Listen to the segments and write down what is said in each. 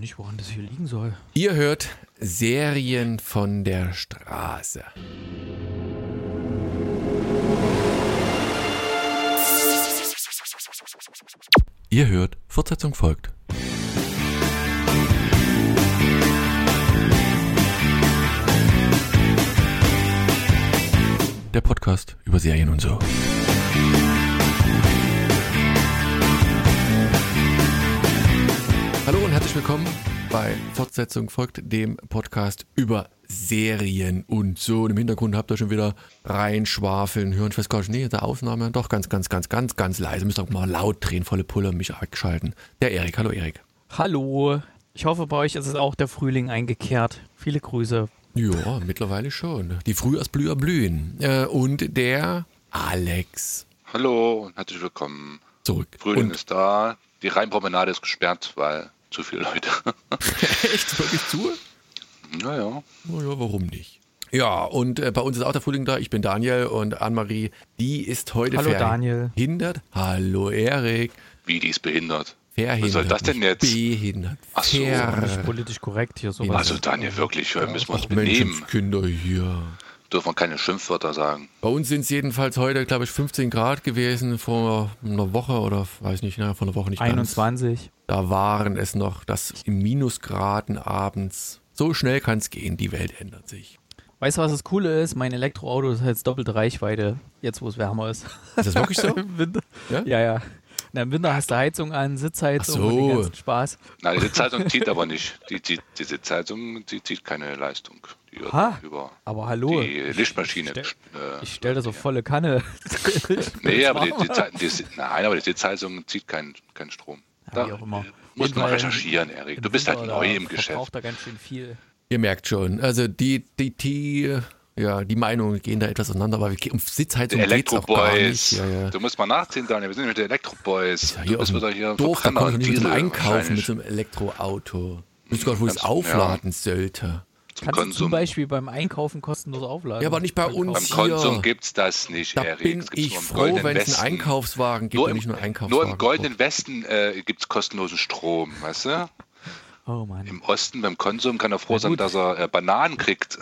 nicht, woran das hier liegen soll. Ihr hört Serien von der Straße. Ihr hört, Fortsetzung folgt. Der Podcast über Serien und so. Willkommen bei Fortsetzung folgt dem Podcast über Serien und so. Und im Hintergrund habt ihr schon wieder reinschwafeln hören. Ich weiß gar nicht, nee, der Ausnahme doch ganz, ganz, ganz, ganz, ganz leise. Müsst ihr auch mal laut drehen, volle Pulle, mich wegschalten. Der Erik, hallo Erik. Hallo. Ich hoffe, bei euch ist es auch der Frühling eingekehrt. Viele Grüße. Ja, mittlerweile schon. Die Frühjahrsblüher blühen. Äh, und der Alex. Hallo und herzlich willkommen. Zurück. Frühling und ist da. Die Rheinpromenade ist gesperrt, weil zu viele Leute. echt wirklich zu? naja. Naja, warum nicht? Ja, und äh, bei uns ist auch der Frühling da. Ich bin Daniel und Anne-Marie, die ist heute Hallo Daniel. verhindert. Hallo Erik. Wie die ist behindert. Verhindert. Was soll das denn jetzt? Behindert. Ach so. Ver- Nicht politisch korrekt hier sowas. Also Daniel, wirklich, äh, müssen wir uns benehmen. Menschenskinder hier. Dürfen wir keine Schimpfwörter sagen. Bei uns sind es jedenfalls heute, glaube ich, 15 Grad gewesen. Vor einer Woche oder weiß nicht, na, vor einer Woche nicht ganz. 21. Da waren es noch das in Minusgraden abends. So schnell kann es gehen, die Welt ändert sich. Weißt du, was das Coole ist? Mein Elektroauto ist jetzt doppelte Reichweite, jetzt wo es wärmer ist. Ist das wirklich so? Im Winter. Ja? Ja, ja. Na, Im Winter hast du Heizung an, Sitzheizung Ach so. und den ganzen Spaß. Nein, diese Zeitung zieht aber nicht. Die, die, diese Zeitung die zieht keine Leistung. Wird Ha, über Aber hallo. die Lichtmaschine. Ich stell, äh, stell das auf volle Kanne. nee, aber die, die, die, nein, aber die Sitzheizung zieht keinen keinen Strom. Ja, wie auch immer. Muss man recherchieren, Erik. Du bist halt neu da im Geschäft. verbraucht er ganz schön viel. Ihr merkt schon, also die, die, die, ja, die Meinungen gehen da etwas auseinander, aber wir- um Sitzheizung Die geht's auch gar Elektroboys. nicht. Ja, ja. Du musst mal nachziehen, Daniel. Wir sind mit den Elektroboys. Ja, du hier aus bist wieder hier Dorf, da ich und nicht mit dem Diesel Einkaufen mit so einem Elektroauto. Ich weiß gar nicht, wo ich es aufladen sollte. Zum Kannst du zum Konsum. Beispiel beim Einkaufen kostenlos aufladen. Ja, aber nicht bei Beim uns. Beim hier. Konsum gibt's das nicht, Da Erik. bin Das gibt's ich nur im froh, Goldenen wenn es einen Westen. Einkaufswagen gibt Nur und im, nicht nur einen Einkaufswagen. nur im Goldenen Westen äh, gibt's kostenlosen Strom, weißt du? Oh Mann. Im Osten beim Konsum kann er froh sein, dass er äh, Bananen kriegt.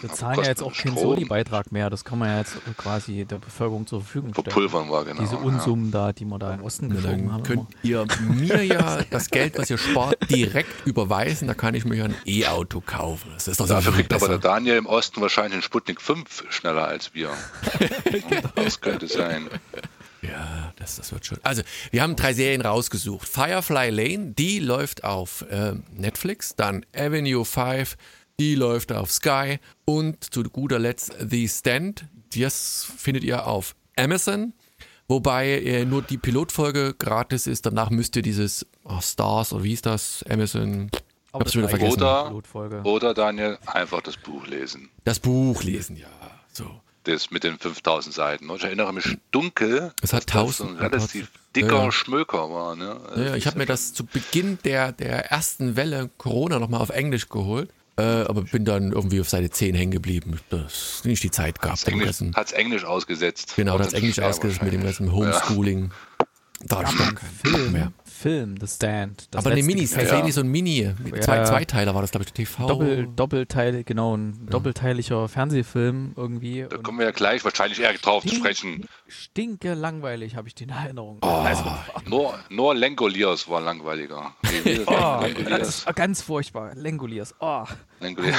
Wir zahlen ja jetzt auch keinen. Soli-Beitrag mehr. Das kann man ja jetzt quasi der Bevölkerung zur Verfügung stellen. Verpulvern wir, genau. Diese ja. Unsummen da, die wir da im Osten dann haben. könnt ihr mir ja das Geld, was ihr spart, direkt überweisen. Da kann ich mir ja ein E-Auto kaufen. Das ist doch so Dafür kriegt aber der besser. Daniel im Osten wahrscheinlich einen Sputnik 5 schneller als wir. das könnte sein. Ja, das, das wird schon. Also, wir haben drei Serien rausgesucht. Firefly Lane, die läuft auf ähm, Netflix. Dann Avenue 5, die läuft auf Sky. Und zu guter Letzt The Stand, das findet ihr auf Amazon. Wobei äh, nur die Pilotfolge gratis ist. Danach müsst ihr dieses oh, Stars oder wie ist das? Amazon. Ich Aber hab's wieder vergessen. Oder- Pilotfolge. Oder Daniel, einfach das Buch lesen. Das Buch lesen, ja. So. Das mit den 5000 Seiten. Ich erinnere mich dunkel, Es hat dass das so ein 1000, relativ ja, dicker ja. Schmöker war. Ne? Ja, ich habe mir das zu Beginn der, der ersten Welle Corona nochmal auf Englisch geholt. Äh, aber bin dann irgendwie auf Seite 10 hängen geblieben. Das nicht die Zeit gab. Hat's Dem Englisch, Englisch ausgesetzt. genau, das dann Englisch ausgesetzt mit dem ganzen Homeschooling. Da hab ich keinen Bock Film, mehr. Film, The Stand. Das Aber eine Mini, tatsächlich so ein Mini. Zwei, Zweiteiler war das, glaube ich, der TV. Doppel, Doppelteil, genau, ein doppelteiliger Fernsehfilm irgendwie. Da Und kommen wir ja gleich wahrscheinlich eher drauf zu sprechen. Stinke langweilig, habe ich die in Erinnerung. Oh. Also, Nur, nur Lengoliers war langweiliger. oh, war ganz furchtbar. Lengoliers. Oh. Lengoliers.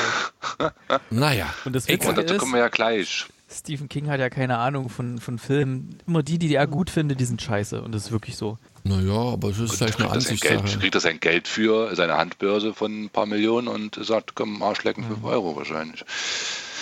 Naja. Und das. Und dazu ist, kommen wir ja gleich. Stephen King hat ja keine Ahnung von, von Filmen. Immer die, die er gut findet, die sind scheiße. Und das ist wirklich so. Naja, aber es ist vielleicht eine Kriegt er, sein Geld, Ansichtssache. kriegt er sein Geld für seine Handbörse von ein paar Millionen und sagt, komm, Arschlecken, Mhm. 5 Euro wahrscheinlich.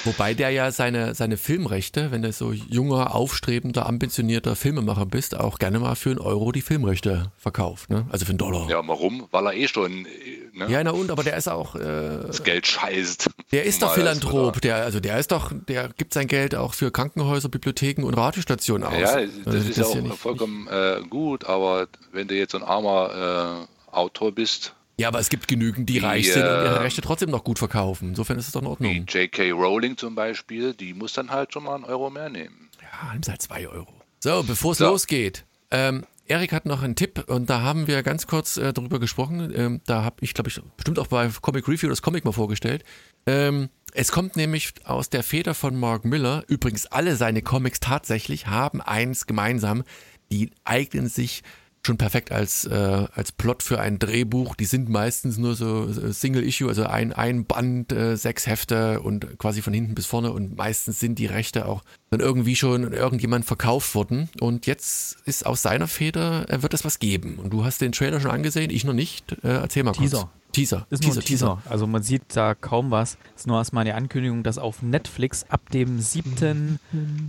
Wobei der ja seine, seine Filmrechte, wenn du so junger, aufstrebender, ambitionierter Filmemacher bist, auch gerne mal für einen Euro die Filmrechte verkauft. Ne? Also für einen Dollar. Ja, warum? Weil er eh schon äh, ne, Ja, na und, aber der ist auch, äh, das Geld scheißt. der ist doch Philanthrop. Der, also der ist doch, der gibt sein Geld auch für Krankenhäuser, Bibliotheken und Radiostationen aus. Ja, Also das ist ja auch nicht- vollkommen äh, gut, aber wenn du jetzt so ein armer äh, Autor bist, Ja, aber es gibt genügend, die Die, reich sind und ihre äh, Rechte trotzdem noch gut verkaufen. Insofern ist es doch in Ordnung. J.K. Rowling zum Beispiel, die muss dann halt schon mal einen Euro mehr nehmen. Ja, nimm halt zwei Euro. So, bevor es So. losgeht. Ähm, Erik hat noch einen Tipp und da haben wir ganz kurz äh, drüber gesprochen. Ähm, da habe ich, glaube ich, bestimmt auch bei Comic Review das Comic mal vorgestellt. Ähm, es kommt nämlich aus der Feder von Mark Miller. Übrigens, alle seine Comics tatsächlich haben eins gemeinsam. Die eignen sich schon perfekt als, äh, als Plot für ein Drehbuch. Die sind meistens nur so Single Issue, also ein, ein Band, äh, sechs Hefte und quasi von hinten bis vorne und meistens sind die Rechte auch dann irgendwie schon irgendjemand verkauft worden und jetzt ist aus seiner Feder, äh, wird es was geben. Und du hast den Trailer schon angesehen, ich noch nicht. Äh, erzähl mal Teaser. kurz. Teaser. Ist nur ein Teaser. Also man sieht da kaum was. Ist nur erstmal eine Ankündigung, dass auf Netflix ab dem 7.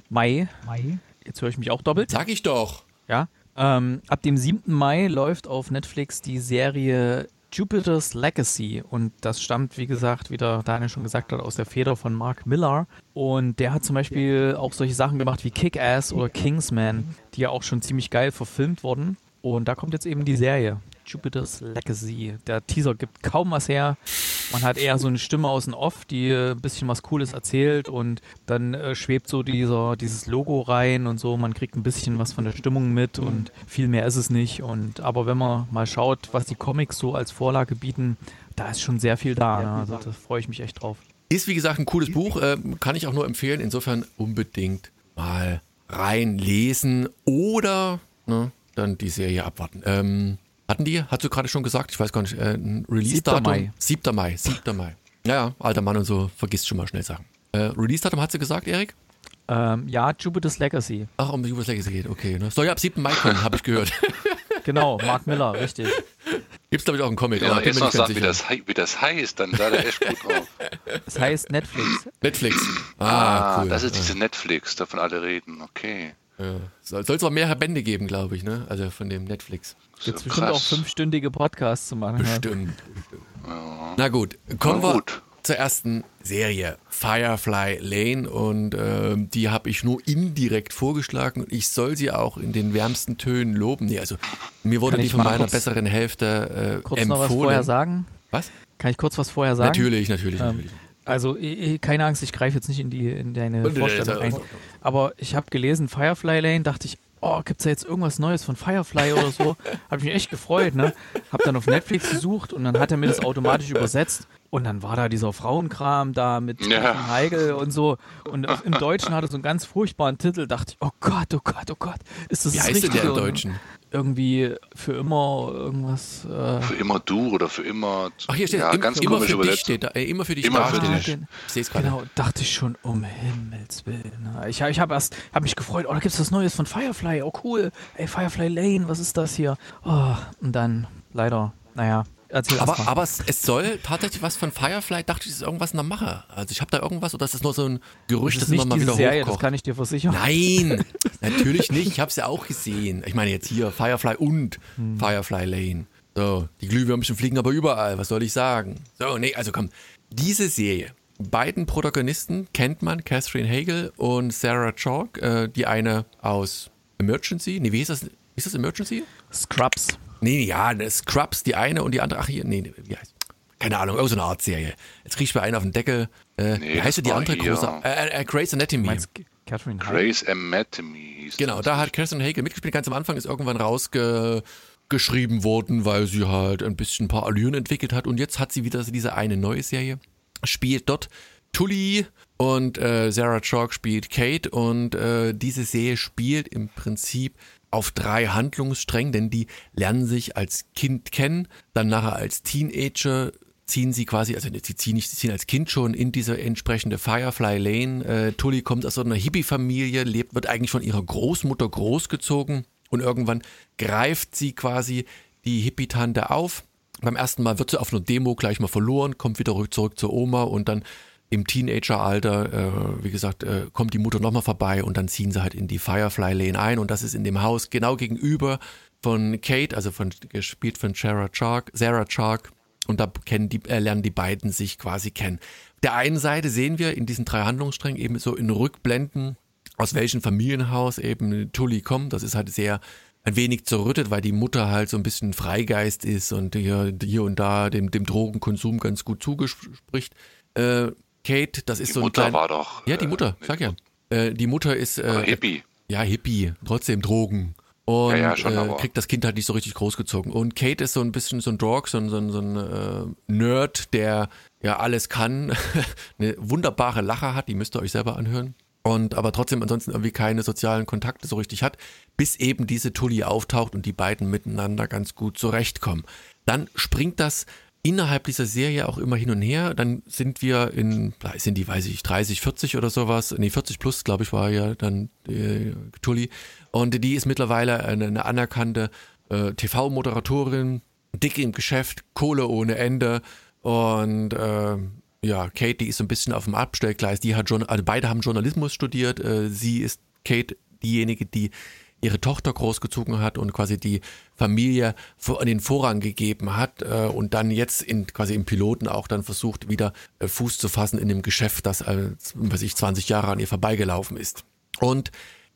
Mai, jetzt höre ich mich auch doppelt, Sag ich doch. ja, ähm, ab dem 7. Mai läuft auf Netflix die Serie Jupiter's Legacy. Und das stammt, wie gesagt, wie der Daniel schon gesagt hat, aus der Feder von Mark Millar. Und der hat zum Beispiel auch solche Sachen gemacht wie Kick-Ass oder Kingsman, die ja auch schon ziemlich geil verfilmt wurden. Und da kommt jetzt eben die Serie Jupiter's Legacy. Der Teaser gibt kaum was her. Man hat eher so eine Stimme aus dem Off, die äh, ein bisschen was Cooles erzählt und dann äh, schwebt so dieser, dieses Logo rein und so. Man kriegt ein bisschen was von der Stimmung mit und viel mehr ist es nicht. Und aber wenn man mal schaut, was die Comics so als Vorlage bieten, da ist schon sehr viel da. Ja, also da freue ich mich echt drauf. Ist wie gesagt ein cooles Buch, äh, kann ich auch nur empfehlen. Insofern unbedingt mal reinlesen oder ne, dann die Serie abwarten. Ähm, hatten die, hast du gerade schon gesagt, ich weiß gar nicht, äh, ein Release-Datum? 7. Mai. 7. Mai, 7. Mai. Ja, ja, alter Mann und so, vergisst schon mal schnell Sachen. Äh, Release-Datum hat sie gesagt, Erik? Ähm, ja, Jupiter's Legacy. Ach, um die Jubiläum geht, okay. Ne? Soll ja ab 7. Mai kommen, habe ich gehört. Genau, Mark Miller, richtig. Gibt's glaube ich auch einen Comic, bin jetzt mir noch nicht ganz sagt, wie sicher. das, wie das heißt, dann sei der echt gut drauf. Das heißt Netflix. Netflix. Ah, Ah, cool. das ist diese Netflix, davon alle reden. Okay. ja. Soll es auch mehr Bände geben, glaube ich, ne? Also von dem Netflix. Jetzt So bestimmt auch krass. fünfstündige Podcasts zu machen. Ja. Bestimmt. Na gut, kommen Na wir gut. zur ersten Serie, Firefly Lane. Und ähm, die habe ich nur indirekt vorgeschlagen. Und ich soll sie auch in den wärmsten Tönen loben. Nee, also mir wurde Kann die von meiner kurz- besseren Hälfte äh, Kurz empfohlen. noch was vorher sagen? Was? Kann ich kurz was vorher sagen? Natürlich, natürlich, Ähm, natürlich. Also keine Angst, ich greife jetzt nicht in die in deine äh, Vorstellung äh, ein. Aber ich habe gelesen Firefly Lane, dachte ich, oh, gibt's da jetzt irgendwas Neues von Firefly oder so? habe ich mich echt gefreut, ne? Hab dann auf Netflix gesucht und dann hat er mir das automatisch übersetzt und dann war da dieser Frauenkram da mit Ja. Heigl und so und im Deutschen hatte so einen ganz furchtbaren Titel, dachte ich, oh Gott, oh Gott, oh Gott, ist das Wie das heißt denn der im Deutschen? Irgendwie für immer irgendwas äh, Für immer du oder für immer. Ach, hier steht ja, im, ganz immer für dich steht da. Äh, immer für dich Immer da für dich. den- Ich sehe es gerade. Genau, dachte ich schon, um Himmels Willen. Ich, ich habe erst, habe mich gefreut, oh, da gibt's was Neues von Firefly, oh cool, ey, Firefly Lane, was ist das hier? Oh, und dann, leider, naja, erzähl Aber, aber es, es soll tatsächlich was von Firefly, dachte ich, es ist irgendwas in der Mache. Also ich habe da irgendwas oder ist das nur so ein Gerücht, das das, ist immer mal wieder Serie, das hochkocht? kann ich dir versichern. Nein, natürlich nicht. Ich habe es ja auch gesehen. Ich meine jetzt hier Firefly und Hm. Firefly Lane. So, die Glühwürmchen fliegen aber überall. Was soll ich sagen? So, nee, also komm. Diese Serie. Beiden Protagonisten kennt man, Catherine Hagel und Sarah Chalk. Äh, die eine aus Emergency. Nee, wie hieß das? Ist das Emergency? Scrubs. Nee, ja, das Scrubs, die eine und die andere. Ach, hier, nee, nee, wie heißt Keine Ahnung, irgendeine so eine Art Serie. Jetzt krieg ich mir einen auf den Deckel. Äh, Nee, wie heißt das die andere hier- große? Äh, äh, Grey's Anatomy. Meinst du Catherine? Grace Anatomy hieß Genau, da hat Kirsten Hagel mitgespielt. Ganz am Anfang ist irgendwann rausgeschrieben worden, weil sie halt ein bisschen ein paar Allüren entwickelt hat. Und jetzt hat sie wieder diese eine neue Serie. Spielt dort Tully und äh, Sarah Chalk spielt Kate. Und äh, diese Serie spielt im Prinzip auf drei Handlungssträngen, denn die lernen sich als Kind kennen, dann nachher als Teenager ziehen sie quasi, also sie ziehen nicht, sie ziehen als Kind schon in diese entsprechende Firefly Lane. Äh, Tully kommt aus so einer Hippie-Familie, lebt, wird eigentlich von ihrer Großmutter großgezogen und irgendwann greift sie quasi die Hippie-Tante auf. Beim ersten Mal wird sie auf einer Demo gleich mal verloren, kommt wieder rück- zurück zur Oma und dann im Teenageralter, äh, wie gesagt, äh, kommt die Mutter nochmal vorbei und dann ziehen sie halt in die Firefly Lane ein und das ist in dem Haus genau gegenüber von Kate, also von gespielt von Sarah Chark, Sarah Chark und da kennen die, äh, lernen die beiden sich quasi kennen. Der einen Seite sehen wir in diesen drei Handlungssträngen eben so in Rückblenden, aus welchem Familienhaus eben Tully kommt. Das ist halt sehr ein wenig zerrüttet, weil die Mutter halt so ein bisschen Freigeist ist und hier, hier und da dem, dem Drogenkonsum ganz gut zugespricht. Äh, Kate, das ist Die so ein Mutter klein, war doch. Ja, die äh, Mutter, nee, sag ja. Äh, die Mutter ist äh, Hippie. ja, Hippie, trotzdem Drogen. und Ja, ja, schon, äh, kriegt das Kind halt nicht so richtig großgezogen. Und Kate ist so ein bisschen so ein Dork, so ein, so ein, so ein äh, Nerd, der ja alles kann, eine wunderbare Lache hat, die müsst ihr euch selber anhören. Und aber trotzdem ansonsten irgendwie keine sozialen Kontakte so richtig hat, bis eben diese Tully auftaucht und die beiden miteinander ganz gut zurechtkommen. Dann springt das innerhalb dieser Serie auch immer hin und her. Dann sind wir in, sind die, weiß ich, 30, 40 oder sowas. Nee, 40 plus, glaube ich, war ja dann äh, Tully. Und die ist mittlerweile eine, eine anerkannte äh, TV-Moderatorin, dick im Geschäft, Kohle ohne Ende. Und äh, ja, Kate, die ist so ein bisschen auf dem Abstellgleis. Die hat schon, also beide haben Journalismus studiert. Äh, sie ist Kate diejenige, die ihre Tochter großgezogen hat und quasi die Familie an den Vorrang gegeben hat äh, und dann jetzt in quasi im Piloten auch dann versucht wieder äh, Fuß zu fassen in dem Geschäft, das als weiß ich 20 Jahre an ihr vorbeigelaufen ist. Und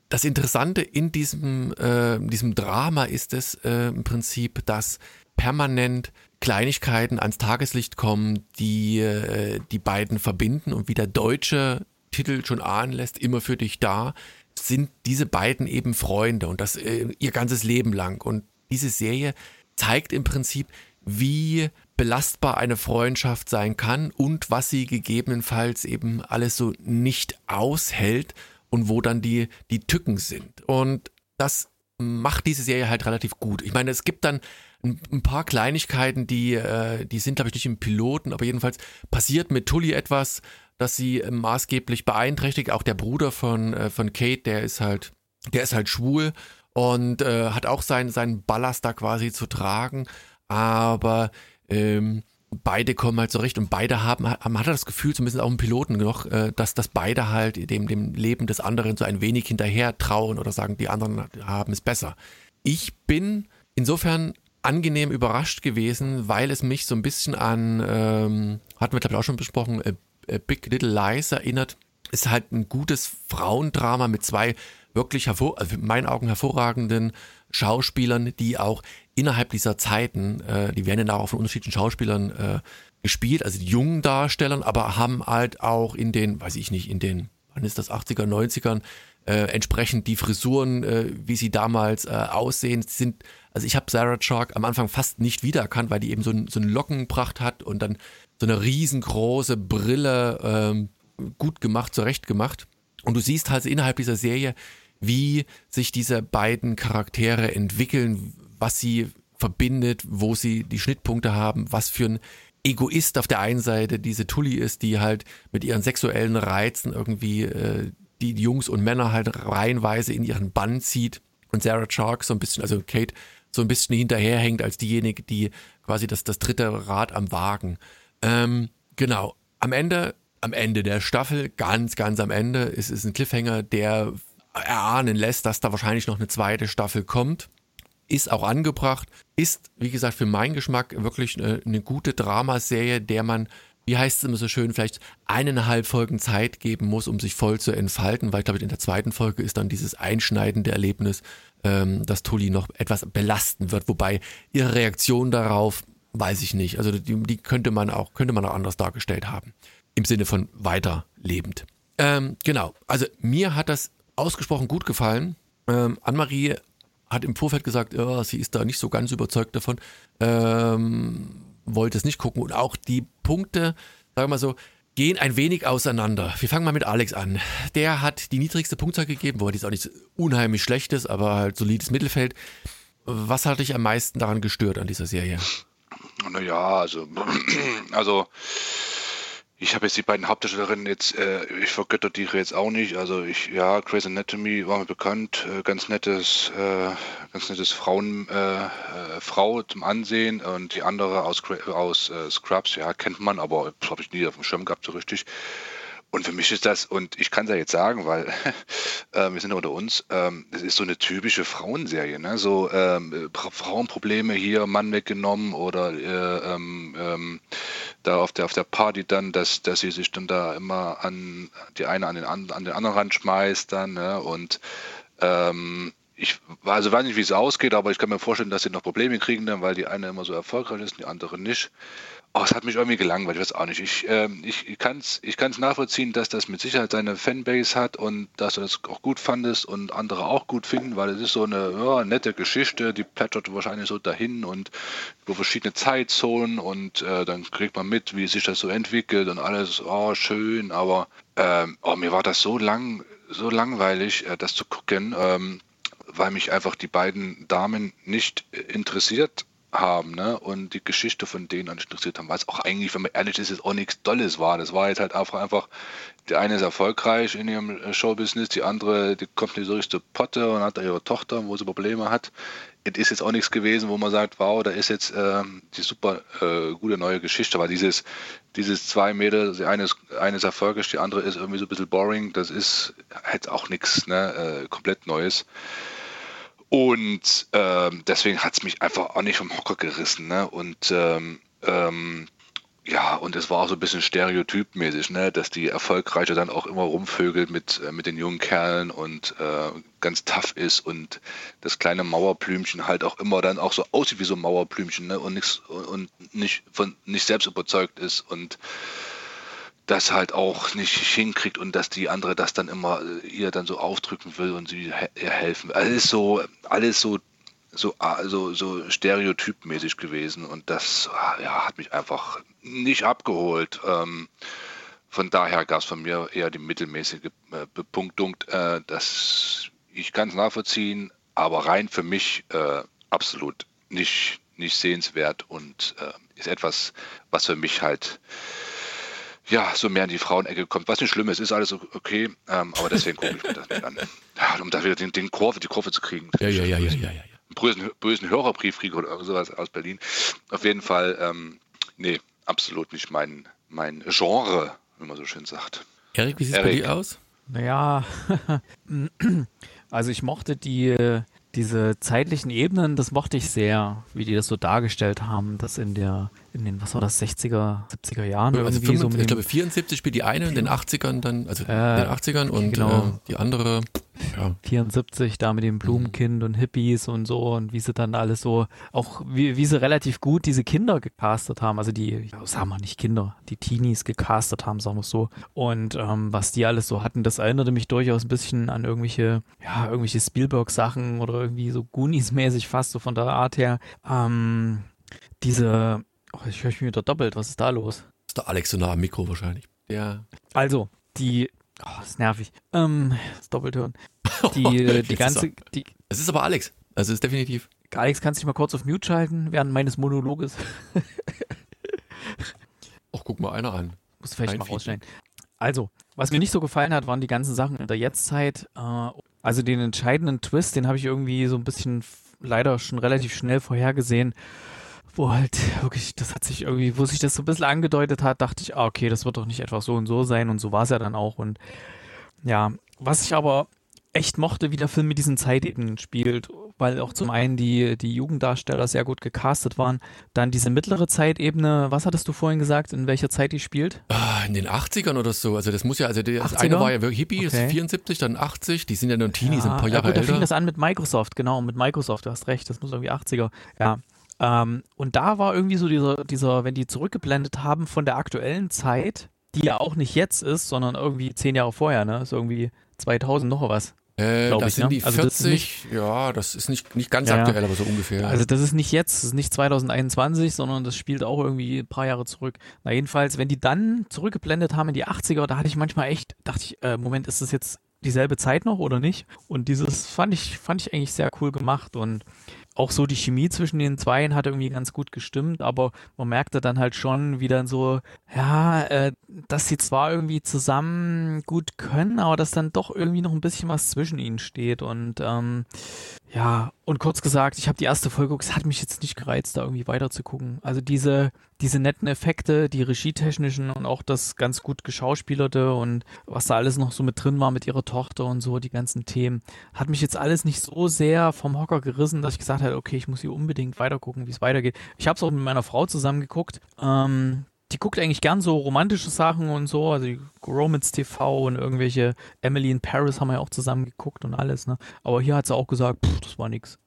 das Interessante in diesem, äh, diesem Drama ist es äh, im Prinzip, dass permanent Kleinigkeiten ans Tageslicht kommen, die äh, die beiden verbinden und wie der deutsche Titel schon ahnen lässt, immer für dich da, sind diese beiden eben Freunde und das äh, ihr ganzes Leben lang. Und diese Serie zeigt im Prinzip, wie belastbar eine Freundschaft sein kann und was sie gegebenenfalls eben alles so nicht aushält und wo dann die, die Tücken sind. Und das macht diese Serie halt relativ gut. Ich meine, es gibt dann ein, ein paar Kleinigkeiten, die, äh, die sind, glaube ich, nicht im Piloten, aber jedenfalls passiert mit Tully etwas, das sie äh, maßgeblich beeinträchtigt. Auch der Bruder von, äh, von Kate, der ist halt, der ist halt schwul und äh, hat auch seinen, seinen Ballast da quasi zu tragen. Aber ähm, beide kommen halt zurecht und beide haben, man hat das Gefühl, zumindest auch im Piloten noch, äh, dass, dass beide halt dem, dem Leben des anderen so ein wenig hinterher trauen oder sagen, die anderen haben es besser. Ich bin insofern angenehm überrascht gewesen, weil es mich so ein bisschen an, ähm, hatten wir glaube ich auch schon besprochen, äh, äh, Big Little Lies erinnert. Ist halt ein gutes Frauendrama mit zwei wirklich hervor, also in meinen Augen hervorragenden Schauspielern, die auch innerhalb dieser Zeiten, äh, die werden ja auch von unterschiedlichen Schauspielern äh, gespielt, also die jungen Darstellern, aber haben halt auch in den, weiß ich nicht, in den, wann ist das, 80er, 90ern, äh, entsprechend die Frisuren, äh, wie sie damals äh, aussehen, sind, also ich habe Sarah Chalk am Anfang fast nicht wiedererkannt, weil die eben so, ein, so eine Lockenpracht hat und dann so eine riesengroße Brille, ähm, gut gemacht, zurecht gemacht. Und du siehst halt innerhalb dieser Serie, wie sich diese beiden Charaktere entwickeln, was sie verbindet, wo sie die Schnittpunkte haben, was für ein Egoist auf der einen Seite diese Tully ist, die halt mit ihren sexuellen Reizen irgendwie äh, die Jungs und Männer halt reihenweise in ihren Bann zieht und Sarah Chalk so ein bisschen, also Kate so ein bisschen hinterherhängt als diejenige, die quasi das, das dritte Rad am Wagen. Ähm, genau. Am Ende, am Ende der Staffel, ganz, ganz am Ende, ist es ein Cliffhanger, der erahnen lässt, dass da wahrscheinlich noch eine zweite Staffel kommt. Ist auch angebracht, ist, wie gesagt, für meinen Geschmack wirklich eine, eine gute Dramaserie, der man, wie heißt es immer so schön, vielleicht eineinhalb Folgen Zeit geben muss, um sich voll zu entfalten, weil ich glaube, in der zweiten Folge ist dann dieses einschneidende Erlebnis, ähm, dass Tully noch etwas belasten wird, wobei ihre Reaktion darauf, weiß ich nicht. Also die, die könnte man auch, könnte man auch anders dargestellt haben. Im Sinne von weiterlebend. Ähm, genau. Also mir hat das ausgesprochen gut gefallen. Ähm, Anne-Marie hat im Vorfeld gesagt, ja, sie ist da nicht so ganz überzeugt davon, ähm, wollte es nicht gucken. Und auch die Punkte, sagen wir mal so, gehen ein wenig auseinander. Wir fangen mal mit Alex an. Der hat die niedrigste Punktzahl gegeben, wo jetzt auch nicht unheimlich schlecht ist, aber halt solides Mittelfeld. Was hat dich am meisten daran gestört an dieser Serie? Naja, also, also ich habe jetzt die beiden Hauptdarstellerinnen jetzt, äh, ich vergötter die jetzt auch nicht. Also ich, ja, Grey's Anatomy war mir bekannt, äh, ganz nettes, äh, ganz nettes Frauen, äh, äh, Frau zum Ansehen und die andere aus, aus äh, Scrubs, ja, kennt man, aber habe ich nie auf dem Schirm gehabt so richtig. Und für mich ist das, und ich kann es ja jetzt sagen, weil äh, wir sind ja unter uns, ähm, ist so eine typische Frauenserie, ne? So ähm, Fra- Frauenprobleme hier, Mann weggenommen oder äh, ähm, ähm, da auf der auf der Party dann, dass, dass sie sich dann da immer an die eine an den, an, an den anderen Rand schmeißt dann, ne? Und ähm, ich also weiß nicht, wie es ausgeht, aber ich kann mir vorstellen, dass sie noch Probleme kriegen dann, weil die eine immer so erfolgreich ist und die andere nicht. Oh, es hat mich irgendwie gelangweilt, ich weiß auch nicht. Ich, ähm, ich, kann es ich nachvollziehen, dass das mit Sicherheit seine Fanbase hat und dass du das auch gut fandest und andere auch gut finden, weil es ist so eine ja, nette Geschichte, die plätschert wahrscheinlich so dahin und über verschiedene Zeitzonen und äh, dann kriegt man mit, wie sich das so entwickelt und alles, oh, schön, aber ähm, oh, mir war das so lang, so langweilig, äh, das zu gucken, ähm, weil mich einfach die beiden Damen nicht interessiert haben, ne? Und die Geschichte von denen an interessiert haben, was auch eigentlich, wenn man ehrlich ist, jetzt auch nichts Dolles war. Das war jetzt halt einfach, einfach, der eine ist erfolgreich in ihrem äh, Showbusiness, die andere, die kommt nicht so richtig Potte und hat da ihre Tochter, wo sie Probleme hat. Es ist jetzt auch nichts gewesen, wo man sagt, wow, da ist jetzt ähm, die super äh, gute neue Geschichte, weil dieses, dieses zwei Mädel, die eine ist, eine ist erfolgreich, die andere ist irgendwie so ein bisschen boring, das ist halt auch nichts, ne? Äh, komplett Neues. Und ähm, deswegen hat es mich einfach auch nicht vom Hocker gerissen. Ne? Und ähm, ähm, ja, und es war auch so ein bisschen stereotypmäßig, ne? dass die Erfolgreiche dann auch immer rumvögelt mit, äh, mit den jungen Kerlen und äh, ganz tough ist und das kleine Mauerblümchen halt auch immer dann auch so aussieht wie so ein Mauerblümchen ne? und, nix, und nicht, von, nicht selbst überzeugt ist und das halt auch nicht hinkriegt und dass die andere das dann immer äh, ihr dann so aufdrücken will und sie ihr helfen. Alles so, alles so, so, so, so stereotypmäßig gewesen und das ja, hat mich einfach nicht abgeholt. Ähm, von daher gab es von mir eher die mittelmäßige äh, Bepunktung. Äh, das ich kann es nachvollziehen, aber rein für mich äh, absolut nicht, nicht sehenswert und äh, ist etwas, was für mich halt ja, so mehr in die Frauenecke kommt. Was nicht schlimm ist, ist alles okay, ähm, aber deswegen gucke ich mir das nicht an. Ja, um da wieder den, den Kurve, die Kurve zu kriegen. Ja, ja, ja, ja, ja, ja. Einen bösen, bösen Hörerbrief kriege oder sowas aus Berlin. Auf jeden Fall, ähm, nee, absolut nicht mein, mein Genre, wie man so schön sagt. Erik, wie sieht es bei dir aus? Naja, also ich mochte die, diese zeitlichen Ebenen, das mochte ich sehr, wie die das so dargestellt haben, dass in der, in den, was war das, 60er, 70er Jahren also irgendwie 5, so. Ich glaube, 74 spielt die eine in den 80ern dann, also äh, in den 80ern und genau. äh, die andere ja. 74 da mit dem Blumenkind und Hippies und so und wie sie dann alles so, auch wie, wie sie relativ gut diese Kinder gecastet haben, also die, ja, sagen wir nicht Kinder, die Teenies gecastet haben, sagen wir es so. Und ähm, was die alles so hatten, das erinnerte mich durchaus ein bisschen an irgendwelche, ja, irgendwelche Spielberg-Sachen oder irgendwie so Goonies-mäßig fast, so von der Art her. Ähm, diese, oh, ich höre mich wieder doppelt, was ist da los? Das ist der Alex so nah am Mikro wahrscheinlich. Ja. Also, die Oh, das ist nervig. Ähm, das Doppeltören. Die, die ganze. Die, es ist aber Alex. Also es ist definitiv. Alex, kannst du dich mal kurz auf Mute schalten während meines Monologes? Ach, guck mal einer an. Muss vielleicht Ein mal rausschneiden. Also, was mir nicht so gefallen hat, waren die ganzen Sachen in der Jetztzeit. Äh, also den entscheidenden Twist, den habe ich irgendwie so ein bisschen leider schon relativ schnell vorhergesehen wo halt wirklich, das hat sich irgendwie, wo sich das so ein bisschen angedeutet hat, dachte ich, ah, okay, das wird doch nicht einfach so und so sein und so war es ja dann auch und ja, was ich aber echt mochte, wie der Film mit diesen Zeitebenen spielt, weil auch zum einen die, die Jugenddarsteller sehr gut gecastet waren, dann diese mittlere Zeitebene, was hattest du vorhin gesagt, in welcher Zeit die spielt? Ah, in den 80ern oder so, also das muss ja, also das eine war ja wirklich Hippie, okay. ist 74, dann 80, die sind ja nur Teenies, ja, sind ein paar Jahre ja gut, älter. da fing das an mit Microsoft, genau, mit Microsoft, du hast recht, das muss irgendwie 80er, ja. Ähm, und da war irgendwie so dieser, dieser, wenn die zurückgeblendet haben von der aktuellen Zeit, die ja auch nicht jetzt ist, sondern irgendwie zehn Jahre vorher, ne? Ist irgendwie 2000 noch was. Äh, das ich, sind ne? die 40, also das nicht, ja, das ist nicht, nicht ganz ja, aktuell, aber so ungefähr. Also das ist nicht jetzt, das ist nicht 2021, sondern das spielt auch irgendwie ein paar Jahre zurück. Na jedenfalls, wenn die dann zurückgeblendet haben in die 80er, da hatte ich manchmal echt, dachte ich, äh, Moment, ist das jetzt dieselbe Zeit noch oder nicht? Und dieses fand ich, fand ich eigentlich sehr cool gemacht und auch so die Chemie zwischen den Zweien hat irgendwie ganz gut gestimmt, aber man merkte dann halt schon, wie dann so, ja, äh, dass sie zwar irgendwie zusammen gut können, aber dass dann doch irgendwie noch ein bisschen was zwischen ihnen steht. Und ähm, ja, und kurz gesagt, ich habe die erste Folge, es hat mich jetzt nicht gereizt, da irgendwie weiter zu gucken. Also diese, diese netten Effekte, die regietechnischen und auch das ganz gut geschauspielerte und was da alles noch so mit drin war mit ihrer Tochter und so, die ganzen Themen, hat mich jetzt alles nicht so sehr vom Hocker gerissen, dass ich gesagt habe, okay, ich muss hier unbedingt weiter gucken, wie es weitergeht. Ich habe es auch mit meiner Frau zusammen geguckt. Ähm, die guckt eigentlich gern so romantische Sachen und so, also Romance TV und irgendwelche Emily in Paris haben wir ja auch zusammen geguckt und alles, ne? Aber hier hat sie auch gesagt, pff, das war nix.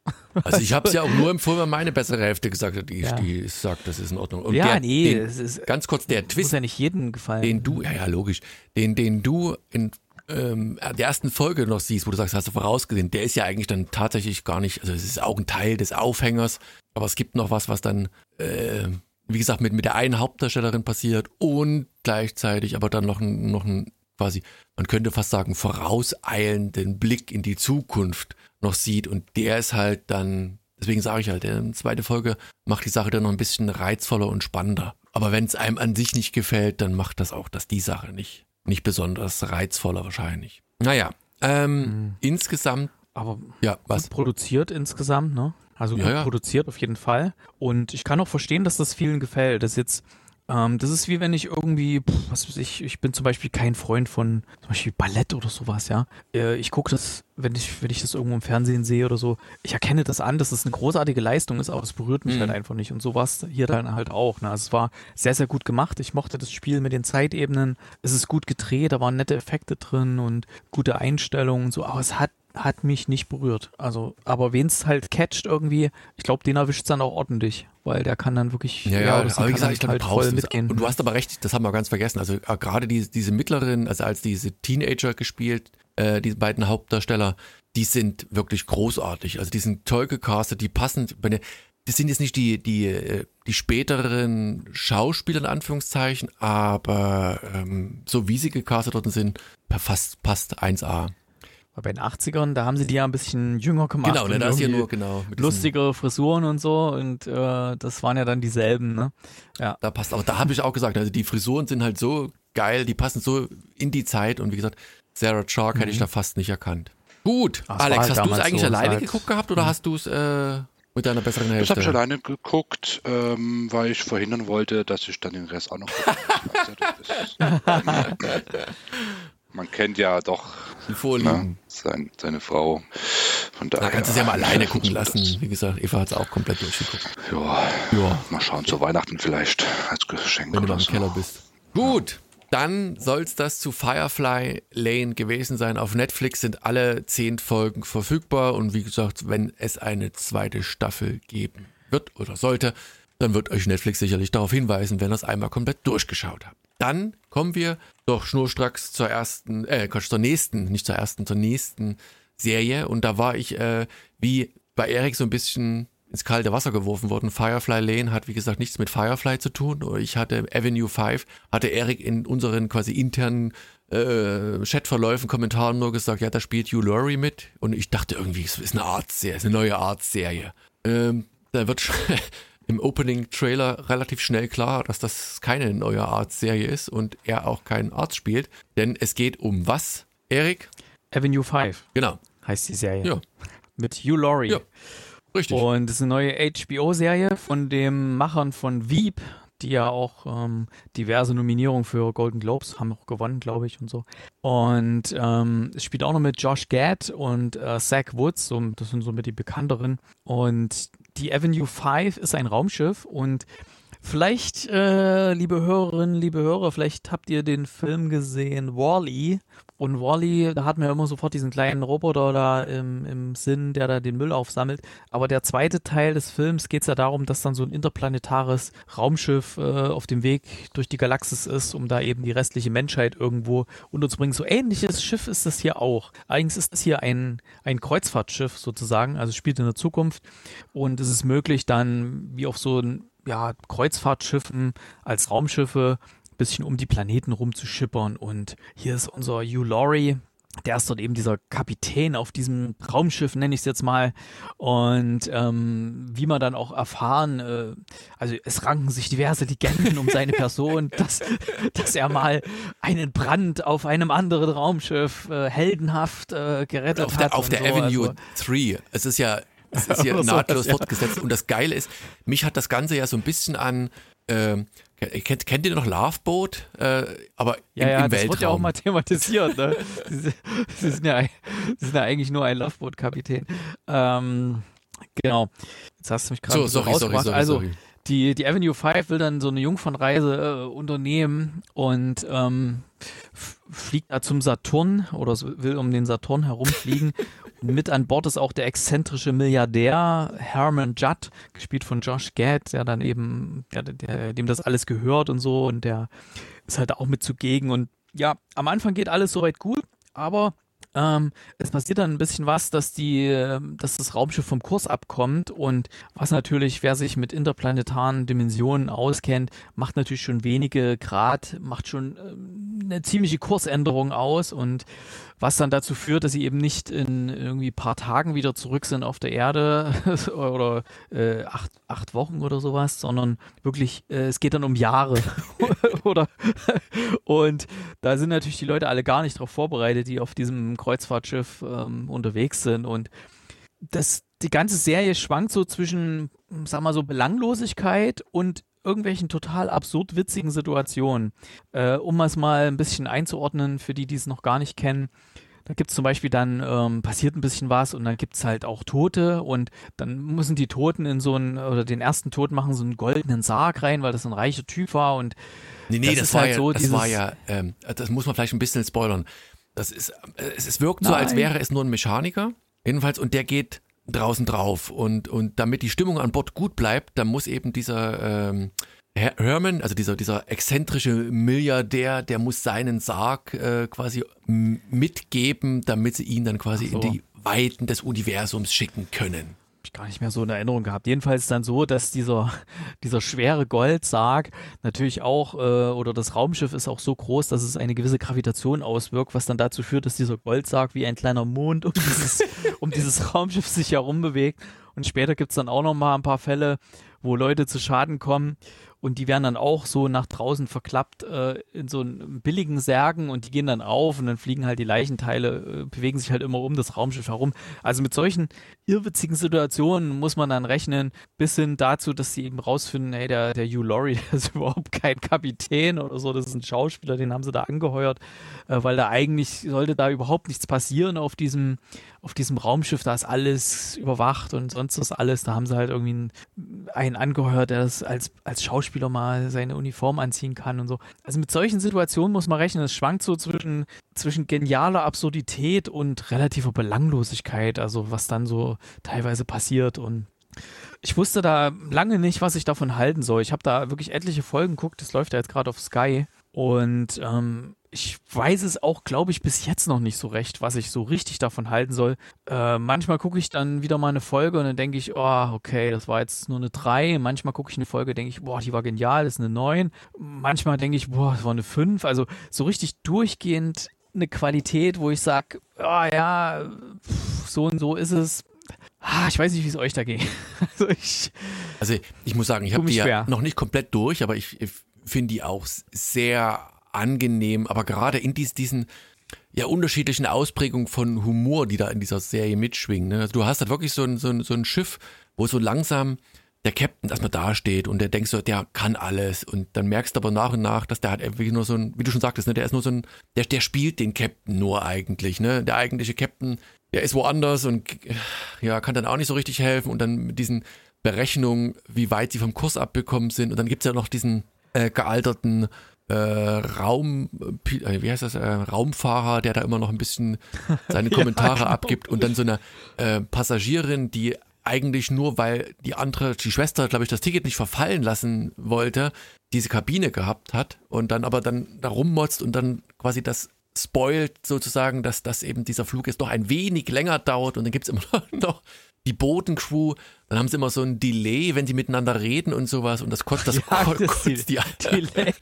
Also ich habe es ja auch nur empfohlen, weil meine bessere Hälfte gesagt hat, die, Ja. die sagt, das ist in Ordnung. Und ja, der, nee, den, es ist, ganz kurz, der muss Twist, ja nicht jedem gefallen. den du, ja, ja, logisch, den, den du in ähm, der ersten Folge noch siehst, wo du sagst, hast du vorausgesehen, der ist ja eigentlich dann tatsächlich gar nicht, also es ist auch ein Teil des Aufhängers, aber es gibt noch was, was dann, äh, wie gesagt, mit, mit der einen Hauptdarstellerin passiert und gleichzeitig aber dann noch ein, noch ein quasi, man könnte fast sagen, vorauseilenden Blick in die Zukunft noch sieht und der ist halt dann, deswegen sage ich halt, die zweite Folge macht die Sache dann noch ein bisschen reizvoller und spannender. Aber wenn es einem an sich nicht gefällt, dann macht das auch das die Sache nicht, nicht besonders reizvoller wahrscheinlich. Naja, ähm, Mhm. insgesamt, Aber ja, was? produziert insgesamt, ne? Also gut Ja, ja. produziert auf jeden Fall. Und ich kann auch verstehen, dass das vielen gefällt. Das ist jetzt, ähm, das ist wie wenn ich irgendwie, pff, was weiß ich, ich bin zum Beispiel kein Freund von zum Beispiel Ballett oder sowas, ja. Äh, ich gucke das, wenn ich, wenn ich das irgendwo im Fernsehen sehe oder so, ich erkenne das an, dass es eine großartige Leistung ist, aber es berührt mich Mhm. halt einfach nicht. Und so war es hier dann halt auch. Ne? Also es war sehr, sehr gut gemacht. Ich mochte das Spiel mit den Zeitebenen. Es ist gut gedreht, da waren nette Effekte drin und gute Einstellungen und so, aber es hat hat mich nicht berührt. Also, aber wen es halt catcht irgendwie, ich glaube, den erwischt es dann auch ordentlich, weil der kann dann wirklich, Ja, ja, das aber wie gesagt, ich glaube, halt voll mitgehen. Und du hast aber recht, das haben wir ganz vergessen. Also äh, gerade diese, diese mittleren, also als diese Teenager gespielt, äh, diese beiden Hauptdarsteller, die sind wirklich großartig. Also die sind toll gecastet, die passen, das sind jetzt nicht die, die, äh, die späteren Schauspieler in Anführungszeichen, aber ähm, so wie sie gecastet worden sind, fast passt 1A. Aber bei den 80ern, da haben sie die ja ein bisschen jünger gemacht. Genau, ne, da ist ja irgendwie nur genau. lustigere Frisuren und so und äh, das waren ja dann dieselben, ne? Da passt, aber da habe ich auch gesagt, also die Frisuren sind halt so geil, die passen so in die Zeit und wie gesagt, Sarah Chalk hätte ich da fast nicht erkannt. Gut, Ach, Alex, halt hast du es eigentlich so, alleine halt- geguckt gehabt oder hast du es äh, mit deiner besseren Das Hälfte? habe ich alleine geguckt, ähm, weil ich verhindern wollte, dass ich dann den Rest auch noch ja, Man kennt ja doch ne, sein, seine Frau. Von Da daher. kannst du es ja mal alleine gucken lassen. Wie gesagt, Eva hat es auch komplett durchgeguckt. Ja, Ja, mal schauen, zu Weihnachten vielleicht als Geschenk wenn du mal oder im so. Keller bist. Gut, dann soll es das zu Firefly Lane gewesen sein. Auf Netflix sind alle zehn Folgen verfügbar und wie gesagt, wenn es eine zweite Staffel geben wird oder sollte, dann wird euch Netflix sicherlich darauf hinweisen, wenn ihr es einmal komplett durchgeschaut habt. Dann kommen wir doch schnurstracks zur ersten, äh, Quatsch, zur nächsten, nicht zur ersten, zur nächsten Serie. Und da war ich, äh, wie bei Erik, so ein bisschen ins kalte Wasser geworfen worden. Firefly Lane hat, wie gesagt, nichts mit Firefly zu tun. Ich hatte Avenue 5, hatte Erik in unseren quasi internen äh, Chatverläufen, Kommentaren nur gesagt, ja, da spielt Hugh Laurie mit. Und ich dachte irgendwie, es ist eine Art-Serie, es ist eine neue Art-Serie. Ähm, da wird schon im Opening-Trailer relativ schnell klar, dass das keine neue Art-Serie ist und er auch keinen Arzt spielt. Denn es geht um was, Erik? Avenue 5 Genau. heißt die Serie. Ja. Mit Hugh Laurie. Ja. Richtig. Und es ist eine neue HBO-Serie von den Machern von Veep, die ja auch ähm, diverse Nominierungen für Golden Globes haben auch gewonnen, glaube ich, und so. Und ähm, es spielt auch noch mit Josh Gad und äh, Zach Woods, so, das sind so mit die bekannteren. Und die Avenue 5 ist ein Raumschiff und Vielleicht, äh, liebe Hörerinnen, liebe Hörer, vielleicht habt ihr den Film gesehen, Wally. Und Wally, da hat man ja immer sofort diesen kleinen Roboter da im, im Sinn, der da den Müll aufsammelt. Aber der zweite Teil des Films geht es ja darum, dass dann so ein interplanetares Raumschiff äh, auf dem Weg durch die Galaxis ist, um da eben die restliche Menschheit irgendwo unterzubringen. So ähnliches Schiff ist das hier auch. Allerdings ist das hier ein, ein Kreuzfahrtschiff sozusagen, also spielt in der Zukunft. Und es ist möglich dann, wie auf so ein ja, Kreuzfahrtschiffen als Raumschiffe bisschen um die Planeten rumzuschippern. Und hier ist unser Hugh Laurie. Der ist dort eben dieser Kapitän auf diesem Raumschiff, nenne ich es jetzt mal. Und ähm, wie man dann auch erfahren, äh, also es ranken sich diverse Legenden um seine Person, dass, dass er mal einen Brand auf einem anderen Raumschiff äh, heldenhaft äh, gerettet auf hat. der, auf und der so. Avenue Also, 3. Es ist ja, es ist ja nahtlos ja. fortgesetzt. Und das Geile ist, mich hat das Ganze ja so ein bisschen an, ähm, kennt, kennt ihr noch Loveboat? Äh, aber Ja, im, ja, im das Weltraum. wird ja auch mal thematisiert. Ne? sie, sie, sind ja, sie sind ja eigentlich nur ein Loveboat-Kapitän. Ähm, genau. Jetzt hast du mich gerade so, sorry, sorry, sorry, Also, sorry. die, die Avenue 5 will dann so eine Jungfernreise äh, unternehmen und ähm, fliegt da zum Saturn oder will um den Saturn herumfliegen. mit an Bord ist auch der exzentrische Milliardär Herman Judd, gespielt von Josh Gad, der dann eben, der, der, dem das alles gehört und so. Und der ist halt auch mit zugegen. Und ja, am Anfang geht alles soweit gut, aber ähm, es passiert dann ein bisschen was, dass die, dass das Raumschiff vom Kurs abkommt und was natürlich, wer sich mit interplanetaren Dimensionen auskennt, macht natürlich schon wenige Grad, macht schon ähm, eine ziemliche Kursänderung aus und was dann dazu führt, dass sie eben nicht in irgendwie paar Tagen wieder zurück sind auf der Erde oder äh, acht, acht Wochen oder sowas, sondern wirklich, äh, es geht dann um Jahre oder? Und da sind natürlich die Leute alle gar nicht darauf vorbereitet, die auf diesem Kreuzfahrtschiff ähm, unterwegs sind und das, die ganze Serie schwankt so zwischen, sag mal so, Belanglosigkeit und irgendwelchen total absurd witzigen Situationen. Äh, um es mal ein bisschen einzuordnen, für die, die es noch gar nicht kennen. Da gibt es zum Beispiel dann, ähm, passiert ein bisschen was und dann gibt es halt auch Tote und dann müssen die Toten in so einen, oder den ersten Tod machen so einen goldenen Sarg rein, weil das ein reicher Typ war und Nee, nee, das, das war, halt ja, so das war ja, ähm, das muss man vielleicht ein bisschen spoilern. Das ist, äh, es, es wirkt Nein. so, als wäre es nur ein Mechaniker. Jedenfalls, und der geht draußen drauf. Und, und damit die Stimmung an Bord gut bleibt, dann muss eben dieser ähm, Herman, also dieser, dieser exzentrische Milliardär, der muss seinen Sarg äh, quasi mitgeben, damit sie ihn dann quasi so. in die Weiten des Universums schicken können ich gar nicht mehr so in Erinnerung gehabt. Jedenfalls dann so, dass dieser, dieser schwere Goldsarg natürlich auch, äh, oder das Raumschiff ist auch so groß, dass es eine gewisse Gravitation auswirkt, was dann dazu führt, dass dieser Goldsarg wie ein kleiner Mond um dieses, um dieses Raumschiff sich herum bewegt. Und später gibt es dann auch noch mal ein paar Fälle, wo Leute zu Schaden kommen und die werden dann auch so nach draußen verklappt äh, in so einen billigen Särgen und die gehen dann auf und dann fliegen halt die Leichenteile, äh, bewegen sich halt immer um das Raumschiff herum. Also mit solchen irrwitzigen Situationen muss man dann rechnen, bis hin dazu, dass sie eben rausfinden, hey, der, der Hugh Laurie, der ist überhaupt kein Kapitän oder so, das ist ein Schauspieler, den haben sie da angeheuert, äh, weil da eigentlich sollte da überhaupt nichts passieren auf diesem, auf diesem Raumschiff, da ist alles überwacht und sonst was alles. Da haben sie halt irgendwie einen, einen angehört, der das als, als Schauspieler mal seine Uniform anziehen kann und so. Also mit solchen Situationen muss man rechnen, es schwankt so zwischen, zwischen genialer Absurdität und relativer Belanglosigkeit, also was dann so teilweise passiert und ich wusste da lange nicht, was ich davon halten soll. Ich habe da wirklich etliche Folgen geguckt, das läuft ja jetzt gerade auf Sky und ähm, ich weiß es auch, glaube ich, bis jetzt noch nicht so recht, was ich so richtig davon halten soll. Äh, manchmal gucke ich dann wieder mal eine Folge und dann denke ich, oh, okay, das war jetzt nur eine 3. Manchmal gucke ich eine Folge, denke ich, boah, die war genial, das ist eine 9. Manchmal denke ich, boah, das war eine 5. Also so richtig durchgehend eine Qualität, wo ich sage, oh, ja, so und so ist es. Ah, ich weiß nicht, wie es euch da geht. also, ich, also ich muss sagen, ich habe die ja noch nicht komplett durch, aber ich, ich finde die auch sehr angenehm, aber gerade in dies, diesen ja unterschiedlichen Ausprägungen von Humor, die da in dieser Serie mitschwingen. Ne? Also du hast halt wirklich so ein, so, ein, so ein Schiff, wo so langsam der Captain erstmal dasteht und der denkt so, der kann alles und dann merkst du aber nach und nach, dass der hat wirklich nur so ein, wie du schon sagtest, ne, der ist nur so ein, der, der spielt den Captain nur eigentlich, ne? Der eigentliche Captain, der ist woanders und ja, kann dann auch nicht so richtig helfen und dann mit diesen Berechnungen, wie weit sie vom Kurs abbekommen sind und dann gibt's ja noch diesen äh, gealterten äh, Raum, äh, wie heißt das, äh, Raumfahrer, der da immer noch ein bisschen seine Kommentare ja, genau. abgibt und dann so eine äh, Passagierin, die eigentlich nur, weil die andere, die Schwester, glaube ich, das Ticket nicht verfallen lassen wollte, diese Kabine gehabt hat und dann aber dann da rummotzt und dann quasi das spoilt sozusagen, dass, dass eben dieser Flug jetzt doch ein wenig länger dauert und dann gibt es immer noch die Bodencrew, dann haben sie immer so ein Delay, wenn sie miteinander reden und sowas und das kotzt das, ja, ko das kotzt die, die Delay.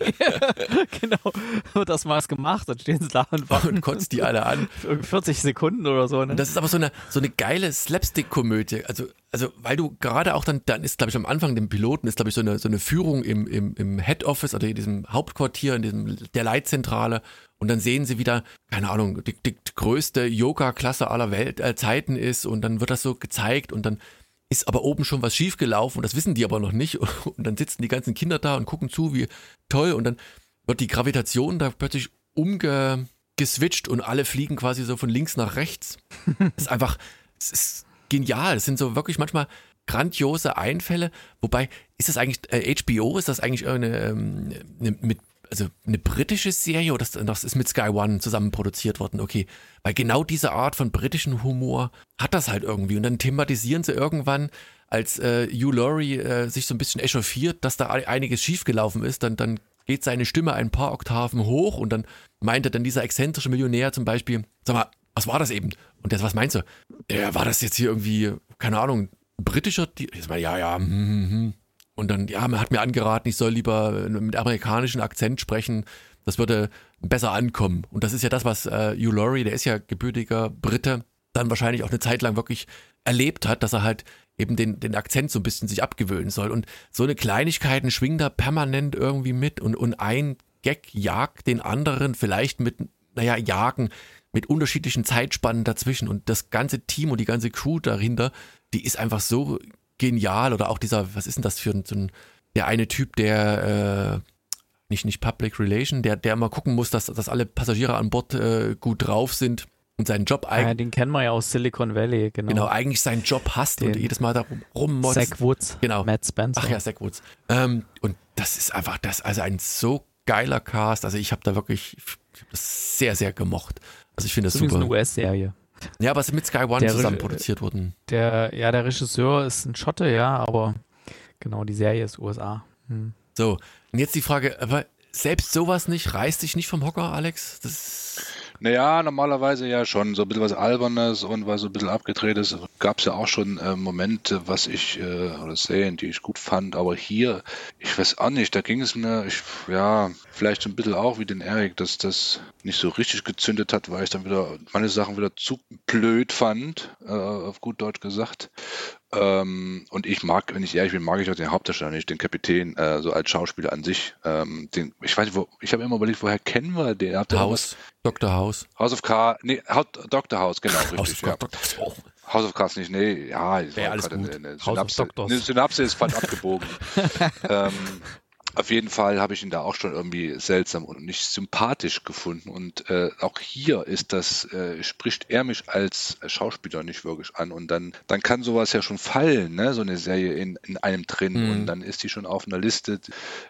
genau, wird das mal gemacht, dann stehen sie da und, und kotzt die alle an. 40 Sekunden oder so. Ne? Und das ist aber so eine, so eine geile Slapstick-Komödie. Also, also, weil du gerade auch dann, dann ist, glaube ich, am Anfang dem Piloten ist, glaube ich, so eine, so eine Führung im, im, im Head Office, also in diesem Hauptquartier, in diesem, der Leitzentrale und dann sehen sie wieder, keine Ahnung, die, die größte Yoga-Klasse aller Welt, äh, Zeiten ist und dann wird das so gezeigt und dann ist aber oben schon was schiefgelaufen und das wissen die aber noch nicht und dann sitzen die ganzen Kinder da und gucken zu, wie toll und dann wird die Gravitation da plötzlich umgeswitcht und alle fliegen quasi so von links nach rechts. das ist einfach, es ist genial. Es sind so wirklich manchmal grandiose Einfälle. Wobei, ist das eigentlich, äh, HBO, ist das eigentlich eine, ähm, eine, mit, also eine britische Serie oder das, das ist mit Sky One zusammen produziert worden? Okay, weil genau diese Art von britischen Humor hat das halt irgendwie. Und dann thematisieren sie irgendwann, als äh, Hugh Laurie äh, sich so ein bisschen echauffiert, dass da einiges schiefgelaufen ist, dann, dann geht seine Stimme ein paar Oktaven hoch und dann meinte dann dieser exzentrische Millionär zum Beispiel, sag mal, was war das eben? Und der, was meinst du? Ja, war das jetzt hier irgendwie, keine Ahnung, britischer? Ich meine, ja, ja, hm, hm, hm. Und dann, ja, man hat mir angeraten, ich soll lieber mit amerikanischem Akzent sprechen. Das würde besser ankommen. Und das ist ja das, was äh, Hugh Laurie, der ist ja gebürtiger Brite, dann wahrscheinlich auch eine Zeit lang wirklich erlebt hat, dass er halt eben den, den Akzent so ein bisschen sich abgewöhnen soll. Und so eine Kleinigkeiten schwingen da permanent irgendwie mit und, und ein Gag jagt den anderen vielleicht mit, naja, jagen mit unterschiedlichen Zeitspannen dazwischen und das ganze Team und die ganze Crew dahinter, die ist einfach so genial oder auch dieser, was ist denn das für ein, so ein der eine Typ, der äh, nicht nicht Public Relation, der der mal gucken muss, dass dass alle Passagiere an Bord äh, gut drauf sind und seinen Job eigentlich. Ja, den kennen wir ja aus Silicon Valley, genau. Genau, eigentlich seinen Job hasst den und jedes Mal da rummotzt. Zach Woods. Genau. Matt Spencer. Ach ja, Zach Woods. Ähm, und das ist einfach das, also ein so geiler Cast. Also ich habe da wirklich, ich habe das sehr, sehr gemocht. Also ich finde das, das super. Das ist eine US-Serie. Ja, aber es ist mit Sky One der zusammen produziert worden. Der, ja, der Regisseur ist ein Schotte, ja, aber genau, die Serie ist USA. Hm. So, und jetzt die Frage, aber selbst sowas nicht, reißt dich nicht vom Hocker, Alex? Das naja, normalerweise ja schon. So ein bisschen was Albernes und was so ein bisschen abgedrehtes. Gab es ja auch schon äh, Momente, was ich, äh, oder Serien, die ich gut fand. Aber hier, ich weiß auch nicht, da ging es mir, ich, ja, vielleicht so ein bisschen auch wie den Erik, dass das nicht so richtig gezündet hat, weil ich dann wieder meine Sachen wieder zu blöd fand, äh, auf gut Deutsch gesagt. Ähm, und ich mag, wenn ich ehrlich bin, mag ich auch den Hauptdarsteller nicht, den Kapitän, äh, so als Schauspieler an sich. Ähm, den, ich weiß nicht, wo, ich habe immer überlegt, woher kennen wir den? Habt House, Dr. House. House of K, nee, Dr. House, genau, House richtig. Of ja. Dr. Oh. House of Cards nicht, nee, ja, Wäre alles gut. Eine, eine, Synapse, eine Synapse ist falsch abgebogen. ähm, auf jeden Fall habe ich ihn da auch schon irgendwie seltsam und nicht sympathisch gefunden. Und äh, auch hier ist das, äh, spricht er mich als Schauspieler nicht wirklich an. Und dann, dann kann sowas ja schon fallen, ne? so eine Serie in, in einem drin. Mhm. Und dann ist die schon auf einer Liste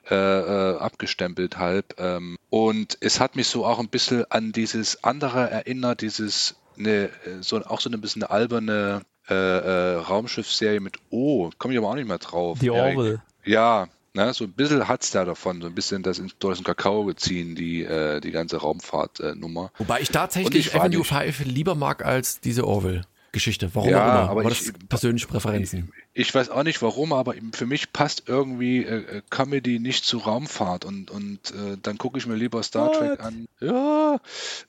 äh, äh, abgestempelt halb. Ähm, und es hat mich so auch ein bisschen an dieses andere erinnert, dieses eine, so, auch so ein bisschen eine alberne äh, äh, Raumschiffserie mit O. Komme ich aber auch nicht mehr drauf. Die Orville. Ja, na, so ein bisschen hat es da davon, so ein bisschen das durch den Kakao geziehen, die, äh, die ganze Raumfahrtnummer. Äh, Wobei ich tatsächlich ich Avenue 5 lieber mag als diese Orville. Geschichte. Warum ja, auch immer? Aber, aber ich, das persönliche Präferenzen. Ich, weiß auch nicht warum, aber für mich passt irgendwie äh, äh, Comedy nicht zu Raumfahrt und, und äh, dann gucke ich mir lieber Star What? Trek an. Ja.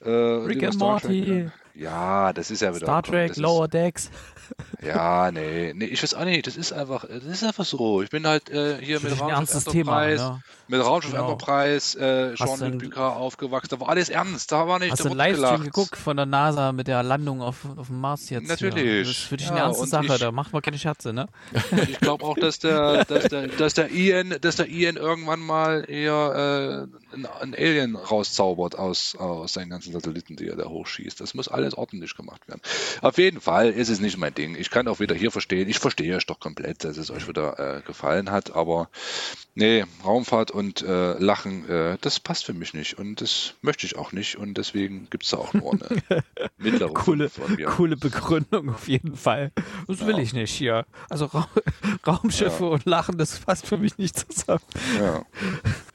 Äh, Rick and Morty. Trek, ja, das ist ja wieder. Star Trek, Lower Decks. Ja, nee, nee, ich weiß auch nicht, das ist einfach, das ist einfach so. Ich bin halt äh, hier mit Raumschiff Enterprise, ja. mit Raumschiff genau. Enterprise, äh, Jean-Luc Picard aufgewachsen, da war alles ernst, da war nicht Hast du einen Livestream geguckt von der NASA mit der Landung auf, auf dem Mars jetzt? Natürlich. Ja. Das ist für dich eine ernste Sache, ich, da macht man keine Scherze, ne? Ich glaube auch, dass der, dass der, dass der Ian, dass der Ian irgendwann mal eher äh, ein Alien rauszaubert aus, aus seinen ganzen Satelliten, die er da hochschießt. Das muss alles ordentlich gemacht werden. Auf jeden Fall ist es nicht mein Ding. Ich kann auch wieder hier verstehen, ich verstehe es doch komplett, dass es euch wieder äh, gefallen hat, aber nee, Raumfahrt und äh, Lachen, äh, das passt für mich nicht und das möchte ich auch nicht und deswegen gibt es da auch nur eine mittlere coole, von mir. Coole Begründung auf jeden Fall. Das ja. will ich nicht hier. Also Ra Raumschiffe ja. und Lachen, das passt für mich nicht zusammen. Ja.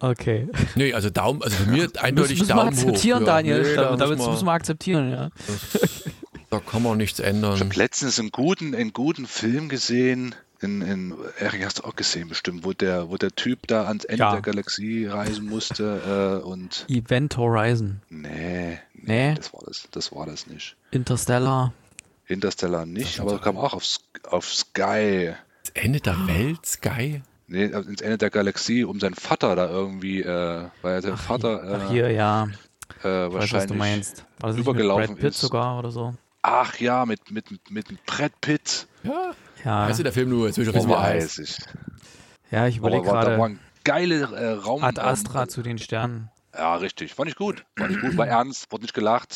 Okay. Nee, also Daumen, also für mir eindeutig müssen, müssen Daumen wir akzeptieren, hoch. Daniel. Nee, damit, damit müssen wir akzeptieren, ja. Das, da kann man nichts ändern. Ich habe letztens einen guten, einen guten Film gesehen. In, in, Erik, hast du auch gesehen bestimmt, wo der, wo der Typ da ans Ende ja. der Galaxie reisen musste äh, und. Event Horizon. Nee, nee, nee, Das war das, das war das nicht. Interstellar. Interstellar nicht, aber kam auch auf, auf Sky. Das Ende der Welt, Sky? Nee, ins Ende der Galaxie, um seinen Vater da irgendwie, äh, weil sein ach, Vater äh, ach hier, ja. Äh, wahrscheinlich weiß, was du meinst. War das übergelaufen mit Brad Pitt ist. sogar oder so? Ach ja, mit, mit, mit Brad Pitt. Ja. ja. Weißt du, der Film nur, jetzt will ich auch wissen, wie weiß ich. Ja, ich überlege gerade. Da waren geile äh, Raum. Ad Astra ähm, zu den Sternen. Ja, richtig. Fand ich gut. Fand ich gut. War ernst, wurde nicht gelacht.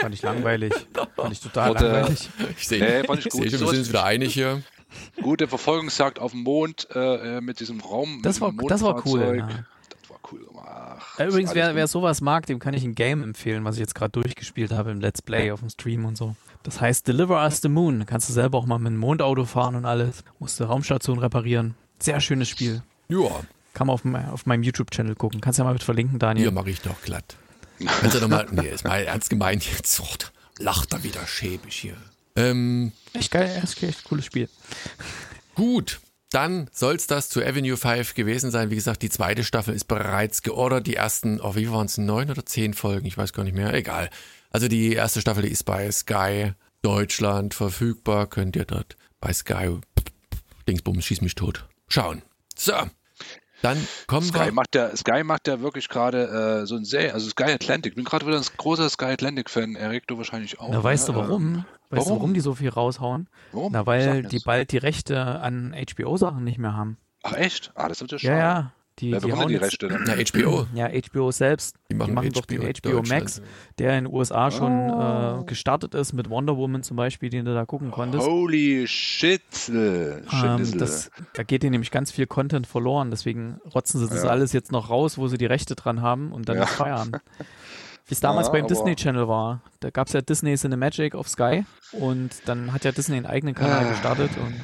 Fand ich langweilig. Fand ich total wurde, langweilig. Ich sehe, nee, fand ich gut. Seh, wir sind uns wieder einig hier. Gute Verfolgungsjagd auf dem Mond äh, mit diesem Raum. Das war, das war cool. Ja. Das war cool gemacht. Übrigens, wer, wer sowas mag, dem kann ich ein Game empfehlen, was ich jetzt gerade durchgespielt habe im Let's Play auf dem Stream und so. Das heißt Deliver Us the Moon. Kannst du selber auch mal mit einem Mondauto fahren und alles. Musst du Raumstation reparieren. Sehr schönes Spiel. Ja. Kann man auf, auf meinem YouTube-Channel gucken. Kannst du ja mal mit verlinken, Daniel. Ja, mache ich doch glatt. Kannst du nochmal, nee, ist mal ernst gemeint jetzt. Lacht er wieder schäbig hier. Ähm, echt geil, echt, echt cooles Spiel. Gut, dann soll es das zu Avenue 5 gewesen sein. Wie gesagt, die zweite Staffel ist bereits geordert. Die ersten, oh, wie waren es, neun oder zehn Folgen? Ich weiß gar nicht mehr. Egal. Also die erste Staffel die ist bei Sky Deutschland verfügbar. Könnt ihr dort bei Sky Dingsbums schieß mich tot schauen. So, dann kommen Sky wir. Macht der, Sky macht ja wirklich gerade äh, so ein sehr, also Sky Atlantic. Ich bin gerade wieder ein großer Sky Atlantic-Fan. Erik, du wahrscheinlich auch. Na, weißt ne? du warum? Ähm, weißt warum? du, warum die so viel raushauen? Warum? Na, weil die bald die Rechte an HBO-Sachen nicht mehr haben. Ach echt? Ah, das wird ja schade. Ja, ja. Die, Wer die hauen die Rechte dann? Ja, HBO. Ja, HBO selbst. Die machen, die machen doch den HBO Max, der in den USA schon oh. äh, gestartet ist mit Wonder Woman zum Beispiel, den du da gucken konntest. Holy shit. Ähm, das, da geht dir nämlich ganz viel Content verloren, deswegen rotzen sie das ja. alles jetzt noch raus, wo sie die Rechte dran haben und dann ja. Feierabend. Wie es damals ja, beim Disney Channel war. Da gab es ja Disney Cinemagic auf Sky und dann hat ja Disney einen eigenen Kanal ah. gestartet und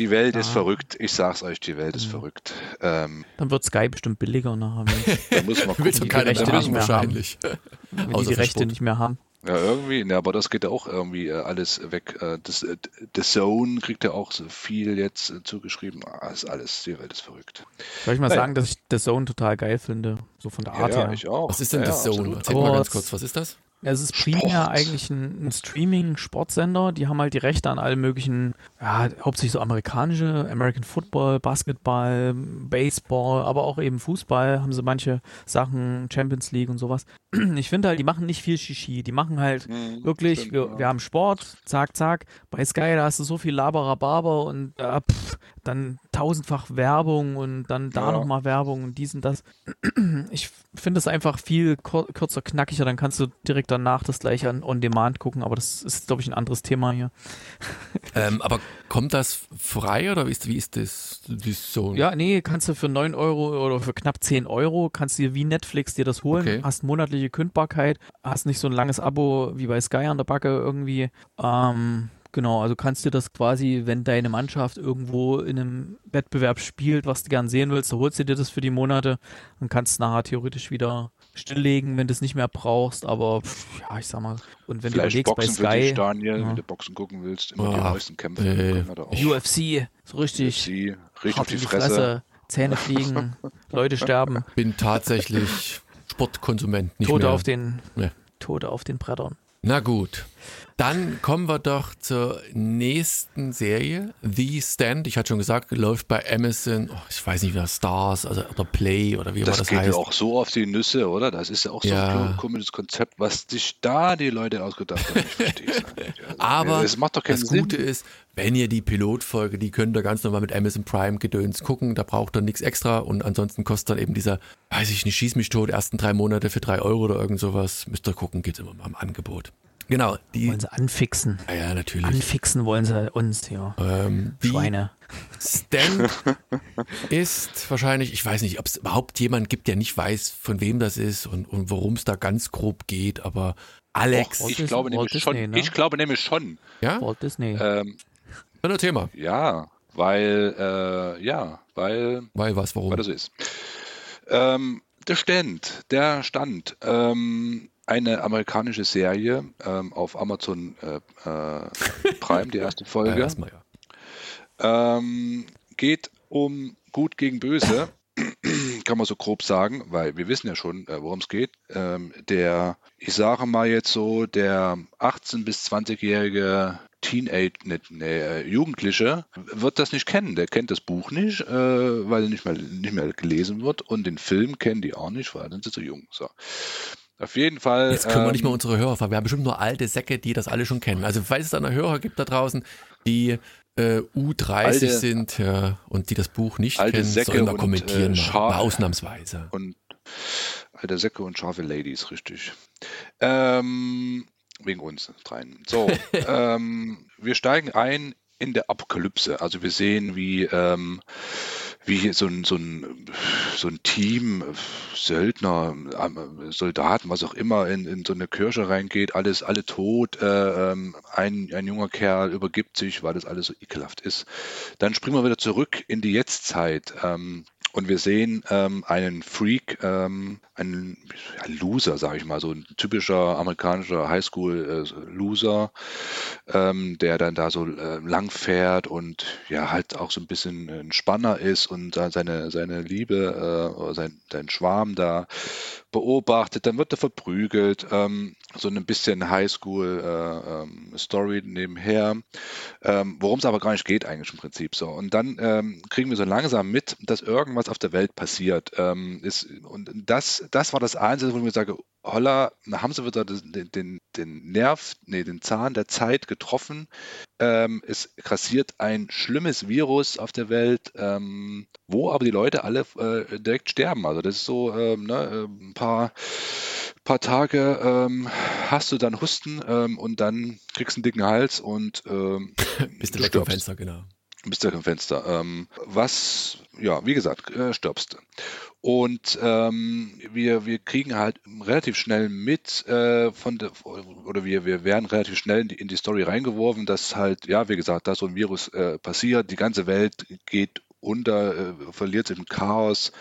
die Welt ah. ist verrückt. Ich sag's euch, die Welt ist mhm. verrückt. Ähm, dann wird Sky bestimmt billiger nachher. da muss man gucken, die, die Rechte nicht mehr wahrscheinlich. haben. Wenn die, die Rechte nicht mehr haben. Ja, irgendwie, ne, aber das geht ja auch irgendwie äh, alles weg. Äh, das, äh, The Zone kriegt ja auch so viel jetzt äh, zugeschrieben. Ah, ist alles, die Welt ist verrückt. Soll ich mal naja. sagen, dass ich The Zone total geil finde? So von der Art ja, her. ich auch. Was ist denn ja, The Zone? Erzähl mal ganz kurz, was ist das? Es ist primär eigentlich ein, ein Streaming-Sportsender. Die haben halt die Rechte an allen möglichen, ja, hauptsächlich so amerikanische, American Football, Basketball, Baseball, aber auch eben Fußball haben sie manche Sachen, Champions League und sowas. Ich finde halt, die machen nicht viel Shishi. Die machen halt mhm, wirklich, stimmt, wir, ja. wir, haben Sport, zack, zack. Bei Sky, da hast du so viel Laberer Barber und äh, pff, dann tausendfach Werbung und dann da ja. nochmal Werbung und dies und das. Ich finde es einfach viel kürzer, knackiger. Dann kannst du direkt danach das gleiche an On Demand gucken, aber das ist, glaube ich, ein anderes Thema hier. Ähm, aber kommt das frei oder wie ist, wie ist das wie so? Ja, nee, kannst du für 9 Euro oder für knapp 10 Euro kannst du dir wie Netflix dir das holen, okay. hast monatliche Kündbarkeit, hast nicht so ein langes Abo wie bei Sky an der Backe irgendwie. Ähm, Genau, also kannst du das quasi, wenn deine Mannschaft irgendwo in einem Wettbewerb spielt, was du gern sehen willst, so holst du dir das für die Monate und kannst nachher theoretisch wieder stilllegen, wenn du es nicht mehr brauchst, aber pff, ja, ich sag mal, und wenn Vielleicht du überlegst Boxen bei Sky, Daniel, ja. wenn du Boxen gucken willst, immer oh, die neuesten Kämpfe. Äh, UFC, so richtig, UFC, richtig auf die, die Fresse. Fresse. Zähne fliegen, Leute sterben. Bin tatsächlich Sportkonsument, nicht Tote mehr. auf den, ja. Tote auf den Brettern. Na gut. Dann kommen wir doch zur nächsten Serie, The Stand. Ich hatte schon gesagt, läuft bei Amazon, oh, ich weiß nicht, wie das Stars also, oder Play oder wie das, das geht heißt. ja auch so auf die Nüsse, oder? Das ist ja auch so ja. ein komisches Konzept, was sich da die Leute ausgedacht haben. Ich verstehe es nicht. Also, Aber das, macht doch keinen das Sinn. Gute ist, wenn ihr die Pilotfolge, die könnt ihr ganz normal mit Amazon Prime Gedöns gucken, da braucht ihr nichts extra und ansonsten kostet dann eben dieser, weiß ich nicht, schieß mich tot, ersten drei Monate für drei Euro oder irgend sowas. Müsst ihr gucken, geht immer mal im Angebot. Genau. Die, wollen sie anfixen. Ja, ja, natürlich. Anfixen wollen sie uns, ja. Ähm, Schweine. Stan ist wahrscheinlich, ich weiß nicht, ob es überhaupt jemand gibt, der nicht weiß, von wem das ist und, und worum es da ganz grob geht, aber Alex. Och, ich, glaube nämlich Disney, schon, ne? ich glaube nämlich schon. Ja? Walt Disney. Ähm, ein Thema. Ja, weil, äh, ja, weil. Weil was, warum? Weil das ist. Ähm, der Stand, der Stand. Ähm, eine amerikanische Serie ähm, auf Amazon äh, äh, Prime, die erste Folge. Ja, ja. ähm, geht um Gut gegen Böse, kann man so grob sagen, weil wir wissen ja schon, äh, worum es geht. Ähm, der, ich sage mal jetzt so, der 18- bis 20-jährige Teenage, ne, ne, Jugendliche wird das nicht kennen. Der kennt das Buch nicht, äh, weil nicht mehr, nicht mehr gelesen wird und den Film kennen die auch nicht, weil dann sind sie zu jung. So. Auf jeden Fall. Jetzt können wir nicht mal ähm, unsere Hörer fragen. Wir haben bestimmt nur alte Säcke, die das alle schon kennen. Also falls es da eine Hörer gibt da draußen, die äh, U30 alte, sind ja, und die das Buch nicht kennen, Säcke sollen wir kommentieren. Und, äh, mal, ausnahmsweise. Und alte Säcke und scharfe Ladies, richtig. Ähm, wegen uns dreien. So, ähm, wir steigen ein in der Apokalypse. Also wir sehen, wie, ähm, wie so ein, so, ein, so ein Team, Söldner, ähm, Soldaten, was auch immer, in, in so eine Kirche reingeht, alles, alle tot, äh, ähm, ein, ein junger Kerl übergibt sich, weil das alles so ekelhaft ist. Dann springen wir wieder zurück in die Jetztzeit. Ähm, und wir sehen ähm, einen Freak, ähm, einen Loser, sage ich mal, so ein typischer amerikanischer Highschool-Loser, äh, ähm, der dann da so äh, lang fährt und ja halt auch so ein bisschen ein Spanner ist und seine, seine Liebe, äh, sein, sein Schwarm da beobachtet, dann wird er verprügelt, ähm, so ein bisschen Highschool-Story äh, ähm, nebenher, ähm, worum es aber gar nicht geht eigentlich im Prinzip so. Und dann ähm, kriegen wir so langsam mit, dass irgendwas auf der Welt passiert. Ähm, ist, und das, das war das Einzige, wo ich mir sage, holla, haben sie wieder den, den, den Nerv, nee, den Zahn der Zeit getroffen. Ähm, es grassiert ein schlimmes Virus auf der Welt, ähm, wo aber die Leute alle äh, direkt sterben. Also das ist so ähm, ne, äh, ein paar, paar Tage ähm, hast du dann Husten ähm, und dann kriegst du einen dicken Hals und ähm, bist du weg vom Fenster, genau. Bist du weg vom Fenster. was, ja, wie gesagt, äh, stirbst. Und ähm, wir, wir kriegen halt relativ schnell mit äh, von der, oder wir, wir werden relativ schnell in die, in die Story reingeworfen, dass halt, ja, wie gesagt, da so ein Virus äh, passiert, die ganze Welt geht unter, äh, verliert im Chaos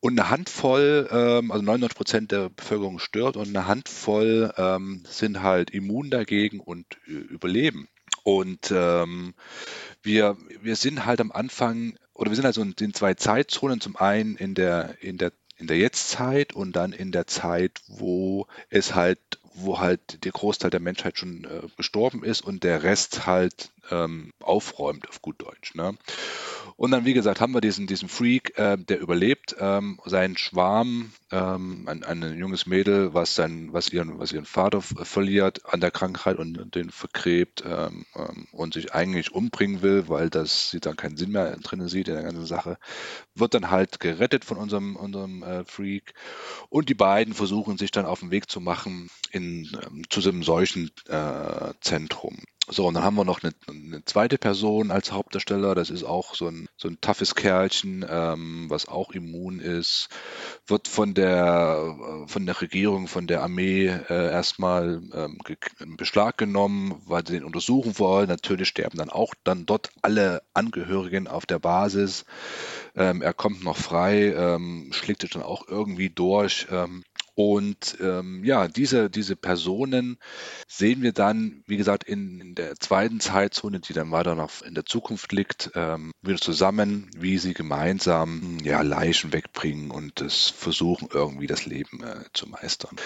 und eine Handvoll, ähm, also 99 Prozent der Bevölkerung stört und eine Handvoll ähm, sind halt immun dagegen und äh, überleben. Und ähm, wir, wir sind halt am Anfang oder wir sind also in zwei Zeitzonen, zum einen in der, in der, in der Jetztzeit und dann in der Zeit, wo es halt, wo halt der Großteil der Menschheit schon äh, gestorben ist und der Rest halt ähm, aufräumt, auf gut Deutsch. Ne? Und dann, wie gesagt, haben wir diesen, diesen Freak, äh, der überlebt, ähm, seinen Schwarm, ähm, ein, ein junges Mädel, was, sein, was, ihren, was ihren Vater verliert an der Krankheit und den vergräbt ähm, ähm, und sich eigentlich umbringen will, weil das sie dann keinen Sinn mehr drin sieht in der ganzen Sache, wird dann halt gerettet von unserem, unserem äh, Freak. Und die beiden versuchen sich dann auf den Weg zu machen in, ähm, zu einem solchen äh, Zentrum. So, und dann haben wir noch eine, eine, zweite Person als Hauptdarsteller. Das ist auch so ein, so ein toughes Kerlchen, ähm, was auch immun ist. Wird von der, äh, von der Regierung, von der Armee äh, erstmal ähm, in Beschlag genommen, weil sie den untersuchen wollen. Natürlich sterben dann auch dann dort alle Angehörigen auf der Basis. Ähm, er kommt noch frei, ähm, schlägt sich dann auch irgendwie durch. Und ähm, ja, diese, diese Personen sehen wir dann, wie gesagt, in, in, der zweiten Zeitzone, die dann weiter noch in der Zukunft liegt, ähm, wieder zusammen, wie sie gemeinsam ja, Leichen wegbringen und das versuchen, irgendwie das Leben äh, zu meistern.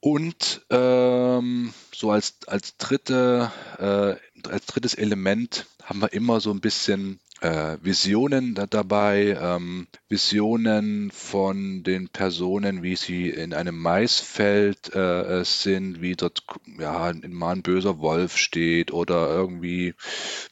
Und ähm, so als, als, dritte, äh, als drittes Element haben wir immer so ein bisschen äh, Visionen da dabei, ähm, Visionen von den Personen, wie sie in einem Maisfeld äh, sind, wie dort ja mal ein böser Wolf steht oder irgendwie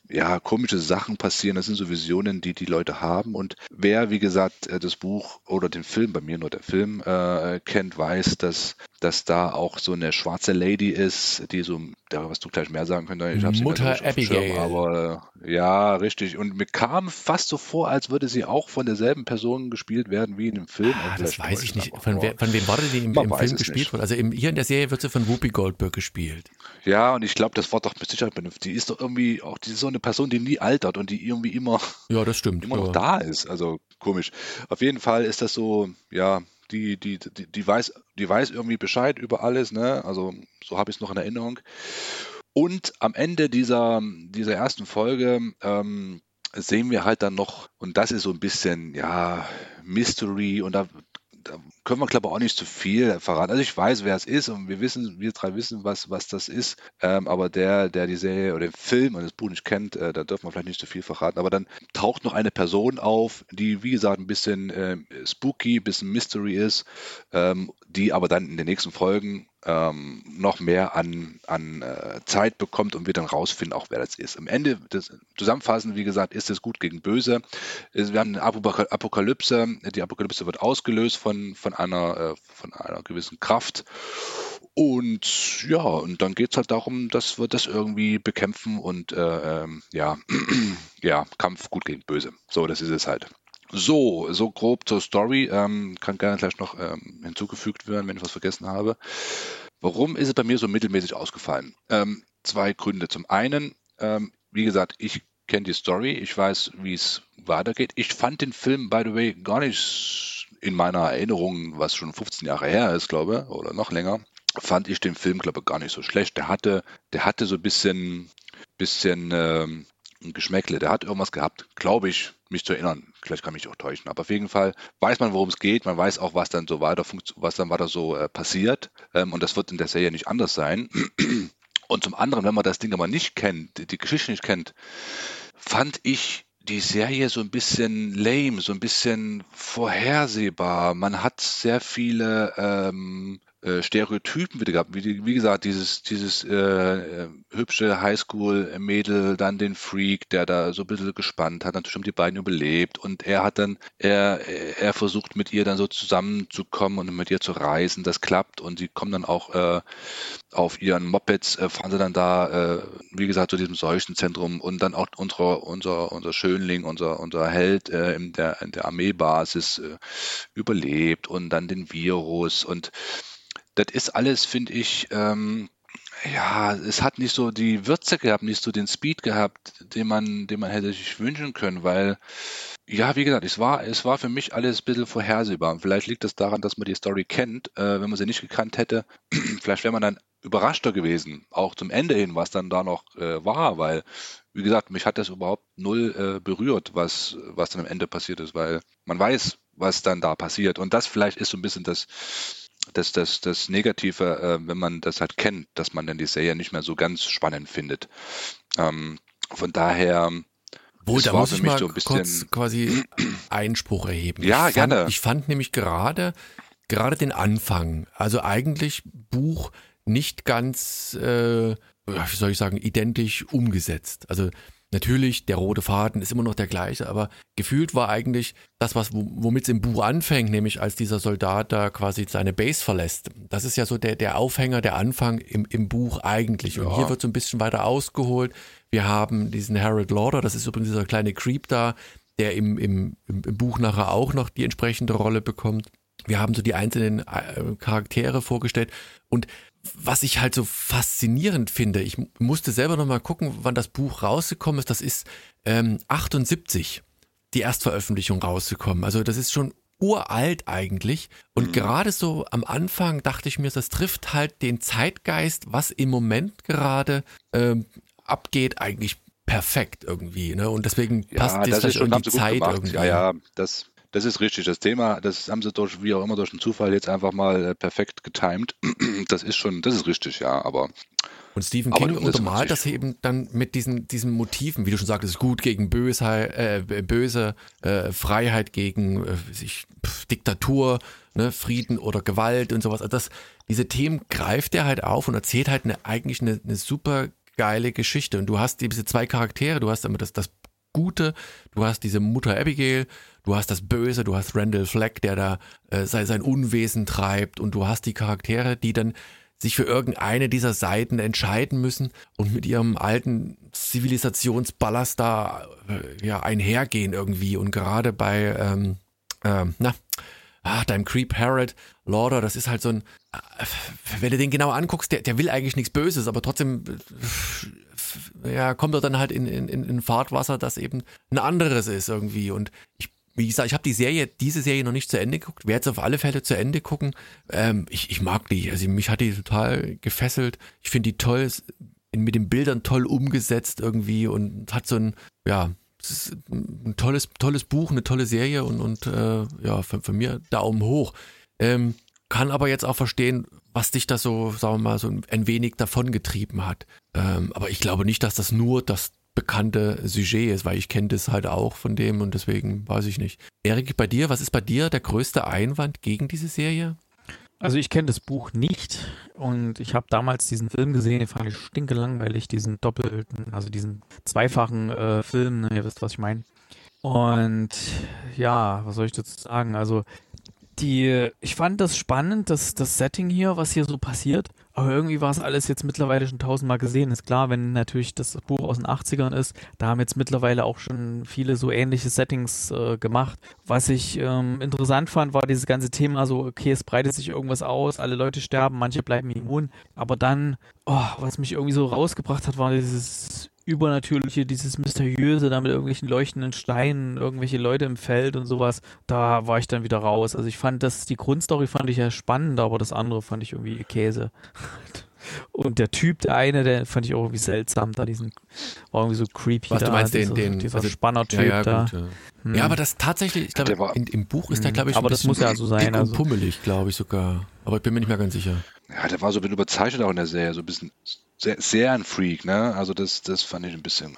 ja komische Sachen passieren. Das sind so Visionen, die die Leute haben. Und wer, wie gesagt, äh, das Buch oder den Film, bei mir nur der Film äh, kennt, weiß, dass dass da auch so eine schwarze Lady ist, die so, da was du gleich mehr sagen könntest. Ich Mutter Abigail. Schirm, aber ja, richtig. Und mir kam fast so vor, als würde sie auch von derselben Person gespielt werden wie in dem Film. Ah, das weiß ich nicht. Von, wer, von wem war die im, im Film gespielt worden? Also im, hier in der Serie wird sie von Whoopi Goldberg gespielt. Ja, und ich glaube, das war doch mit Sicherheit benutzt. Die ist doch irgendwie auch, die ist so eine Person, die nie altert und die irgendwie immer, ja, das stimmt, immer ja. noch da ist. Also komisch. Auf jeden Fall ist das so, ja, die, die, die, die, weiß, die weiß irgendwie Bescheid über alles, ne? Also so habe ich es noch in Erinnerung. Und am Ende dieser, dieser ersten Folge ähm, sehen wir halt dann noch, und das ist so ein bisschen, ja, Mystery, und da, da können wir, glaube ich, auch nicht zu viel verraten. Also ich weiß, wer es ist und wir wissen, wir drei wissen, was, was das ist. Ähm, aber der, der die Serie oder den Film und das Buch nicht kennt, äh, da dürfen wir vielleicht nicht zu viel verraten. Aber dann taucht noch eine Person auf, die, wie gesagt, ein bisschen äh, spooky, ein bisschen Mystery ist, ähm, die aber dann in den nächsten Folgen ähm, noch mehr an, an äh, Zeit bekommt und wir dann rausfinden, auch wer das ist. Am Ende des Zusammenfassend, wie gesagt, ist es gut gegen böse. Wir haben eine Apokalypse. Die Apokalypse wird ausgelöst von, von, einer, äh, von einer gewissen Kraft. Und ja, und dann geht es halt darum, dass wir das irgendwie bekämpfen und äh, ähm, ja, ja, Kampf gut gegen böse. So, das ist es halt. So, so grob zur Story. Ähm, kann gerne gleich noch ähm, hinzugefügt werden, wenn ich was vergessen habe. Warum ist es bei mir so mittelmäßig ausgefallen? Ähm, zwei Gründe. Zum einen, ähm, wie gesagt, ich kenne die Story, ich weiß, wie es weitergeht. Ich fand den Film, by the way, gar nicht in meiner Erinnerung, was schon 15 Jahre her ist, glaube ich, oder noch länger, fand ich den Film, glaube ich, gar nicht so schlecht. Der hatte, der hatte so ein bisschen, bisschen ähm, ein Geschmäckle. Der hat irgendwas gehabt, glaube ich, mich zu erinnern. Vielleicht kann mich auch täuschen. Aber auf jeden Fall weiß man, worum es geht. Man weiß auch, was dann so weiter, was dann weiter so äh, passiert. Ähm, und das wird in der Serie nicht anders sein. Und zum anderen, wenn man das Ding aber nicht kennt, die, die Geschichte nicht kennt, fand ich die Serie so ein bisschen lame, so ein bisschen vorhersehbar. Man hat sehr viele ähm, äh, Stereotypen wieder gehabt. Wie, wie gesagt, dieses, dieses äh, äh, hübsche Highschool-Mädel, dann den Freak, der da so ein bisschen gespannt hat, natürlich haben die beiden überlebt und er hat dann, er, er versucht mit ihr dann so zusammenzukommen und mit ihr zu reisen. Das klappt und sie kommen dann auch äh, auf ihren Mopeds, äh, fahren sie dann da, wie gesagt, zu diesem Seuchenzentrum und dann auch unsere, unser, unser Schönling, unser, unser Held in, der, in der Armeebasis überlebt und dann den Virus und das ist alles, finde ich, ähm, ja, es hat nicht so die Würze gehabt, nicht so den Speed gehabt, den man, den man hätte sich wünschen können, weil, ja, wie gesagt, es war, es war für mich alles ein bisschen vorhersehbar. Vielleicht liegt das daran, dass man die Story kennt. Äh, wenn man sie nicht gekannt hätte, vielleicht wäre man dann überraschter gewesen, auch zum Ende hin, was dann da noch äh, war, weil, wie gesagt, mich hat das überhaupt null äh, berührt, was, was dann am Ende passiert ist, weil man weiß, was dann da passiert. Und das vielleicht ist so ein bisschen das, das, das, das Negative, äh, wenn man das halt kennt, dass man dann die Serie nicht mehr so ganz spannend findet. Ähm, von daher. Wohl, da muss ich mal so kurz quasi Einspruch erheben. Ja, ich fand, gerne. Ich fand nämlich gerade, gerade den Anfang, also eigentlich Buch nicht ganz, äh, wie soll ich sagen, identisch umgesetzt. Also Natürlich, der rote Faden ist immer noch der gleiche, aber gefühlt war eigentlich das, was womit es im Buch anfängt, nämlich als dieser Soldat da quasi seine Base verlässt. Das ist ja so der, der Aufhänger, der Anfang im, im Buch eigentlich. Und ja. hier wird so ein bisschen weiter ausgeholt. Wir haben diesen Harold Lauder, das ist übrigens dieser kleine Creep da, der im, im, im Buch nachher auch noch die entsprechende Rolle bekommt. Wir haben so die einzelnen äh, Charaktere vorgestellt und was ich halt so faszinierend finde, ich musste selber nochmal gucken, wann das Buch rausgekommen ist. Das ist ähm, 78, die Erstveröffentlichung rausgekommen. Also das ist schon uralt eigentlich. Und mhm. gerade so am Anfang dachte ich mir, das trifft halt den Zeitgeist, was im Moment gerade ähm, abgeht, eigentlich perfekt irgendwie. Ne? Und deswegen passt ja, das, das schon die Zeit irgendwie. Ja, ja, das das ist richtig. Das Thema, das haben sie durch, wie auch immer durch den Zufall jetzt einfach mal äh, perfekt getimed. Das ist schon, das ist richtig, ja, aber. Und Stephen King untermalt das eben dann mit diesen, diesen Motiven, wie du schon sagtest, gut gegen Bösheit, äh, böse, äh, Freiheit gegen äh, sich, pf, Diktatur, ne, Frieden oder Gewalt und sowas. Also das, diese Themen greift er halt auf und erzählt halt eine, eigentlich eine, eine super geile Geschichte. Und du hast diese zwei Charaktere, du hast immer das, das Gute, du hast diese Mutter Abigail, du hast das Böse, du hast Randall Fleck, der da äh, sein, Unwesen treibt und du hast die Charaktere, die dann sich für irgendeine dieser Seiten entscheiden müssen und mit ihrem alten Zivilisationsballast da äh, ja einhergehen irgendwie. Und gerade bei ähm, äh, na ah, deinem Creep Harold Lauder, das ist halt so ein, äh, wenn du den genau anguckst, der, der will eigentlich nichts Böses, aber trotzdem ja, kommt er dann halt in, in, in Fahrtwasser, das eben ein anderes ist irgendwie. Und ich wie gesagt, ich habe die Serie, diese Serie noch nicht zu Ende geguckt, werde es auf alle Fälle zu Ende gucken. Ähm, ich, ich mag die, also mich hat die total gefesselt. Ich finde die toll, mit den Bildern toll umgesetzt irgendwie und hat so ein, ja, ein tolles, tolles Buch, eine tolle Serie und, und äh, ja, von, von mir Daumen hoch. Ähm, kann aber jetzt auch verstehen, was dich da so, sagen wir mal, so ein wenig davongetrieben hat. Ähm, aber ich glaube nicht, dass das nur das bekannte Sujet ist, weil ich kenne das halt auch von dem und deswegen weiß ich nicht. Erik, bei dir, was ist bei dir der größte Einwand gegen diese Serie? Also ich kenne das Buch nicht und ich habe damals diesen Film gesehen, den fand ich stinkelangweilig, diesen doppelten, also diesen zweifachen äh, Film, ne, ihr wisst, was ich meine. Und ja, was soll ich dazu sagen? Also die, ich fand das spannend, das, das Setting hier, was hier so passiert. Aber irgendwie war es alles jetzt mittlerweile schon tausendmal gesehen. Ist klar, wenn natürlich das Buch aus den 80ern ist, da haben jetzt mittlerweile auch schon viele so ähnliche Settings äh, gemacht. Was ich ähm, interessant fand, war dieses ganze Thema so, okay, es breitet sich irgendwas aus, alle Leute sterben, manche bleiben immun. Aber dann, oh, was mich irgendwie so rausgebracht hat, war dieses Übernatürliche, dieses Mysteriöse, da mit irgendwelchen leuchtenden Steinen, irgendwelche Leute im Feld und sowas, da war ich dann wieder raus. Also ich fand das, die Grundstory fand ich ja spannend, aber das andere fand ich irgendwie Käse. Und der Typ, der eine, der fand ich auch irgendwie seltsam, da diesen, war irgendwie so creepy Was da, du meinst, dieser, den, den dieser also, Spanner-Typ ja, ja, da. gut, ja. Hm. ja, aber das tatsächlich, ich glaube, Der war- in, im Buch ist der, Hm. glaube ich, Aber ein das bisschen muss ja so sein, dick und also. pummelig, glaube ich sogar. Aber ich bin mir nicht mehr ganz sicher. Ja, der war so ein bisschen überzeichnet auch in der Serie, so ein bisschen sehr, sehr ein Freak, ne? Also das, das fand ich ein bisschen,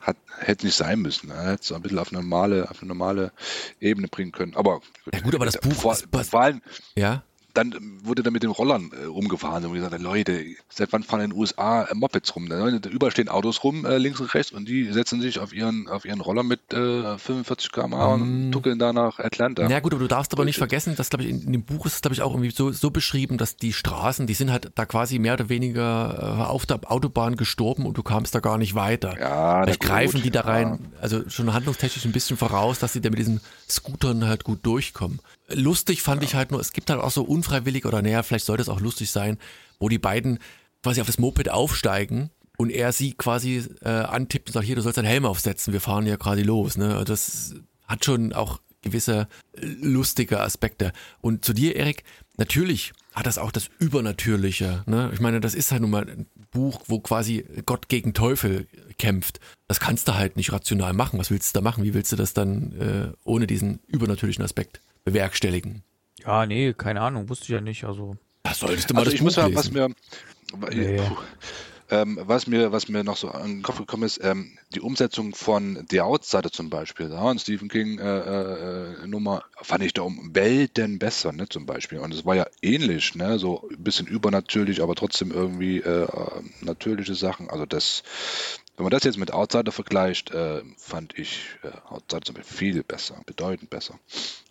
hat, hätte nicht sein müssen. Ne? Hätte es ein bisschen auf eine normale, auf eine normale Ebene bringen können. Aber Ja gut, aber das Buch vor, ist- vor allem, Ja? Dann wurde dann mit den Rollern äh, rumgefahren und gesagt, Leute, seit wann fahren in den USA äh, Mopeds rum? Ne? Da überall stehen Autos rum, äh, links und rechts, und die setzen sich auf ihren, auf ihren Roller mit äh, 45 km/h und Mm. tuckeln da nach Atlanta. Ja gut, aber du darfst aber nicht vergessen, dass glaube ich in, in dem Buch ist es glaube ich auch irgendwie so, so beschrieben, dass die Straßen, die sind halt da quasi mehr oder weniger äh, auf der Autobahn gestorben und du kamst da gar nicht weiter. Ja, Vielleicht greifen gut, die da ja. rein, also schon handlungstechnisch ein bisschen voraus, dass sie da mit diesen Scootern halt gut durchkommen. Lustig fand ich halt nur, es gibt halt auch so unfreiwillig oder naja, vielleicht sollte es auch lustig sein, wo die beiden quasi auf das Moped aufsteigen und er sie quasi äh, antippt und sagt, hier, du sollst deinen Helm aufsetzen, wir fahren ja quasi los. Ne? Das hat schon auch gewisse äh, lustige Aspekte. Und zu dir, Erik, natürlich hat das auch das Übernatürliche. Ne? Ich meine, das ist halt nun mal ein Buch, wo quasi Gott gegen Teufel kämpft. Das kannst du halt nicht rational machen. Was willst du da machen? Wie willst du das dann äh, ohne diesen übernatürlichen Aspekt bewerkstelligen? Ja, nee, keine Ahnung, wusste ich ja nicht. Also, Das solltest du mal Also das ich Buch muss sagen, lesen. was mir, Nee. puh, ähm, was mir, was mir noch so an den Kopf gekommen ist, ähm, die Umsetzung von The Outsider zum Beispiel, ja, und Stephen King äh, äh, Nummer, fand ich da um Welten besser, ne, zum Beispiel. Und es war ja ähnlich, ne, so ein bisschen übernatürlich, aber trotzdem irgendwie äh, äh, natürliche Sachen. Also das, wenn man das jetzt mit Outsider vergleicht, äh, fand ich äh, Outsider zum Beispiel viel besser, bedeutend besser.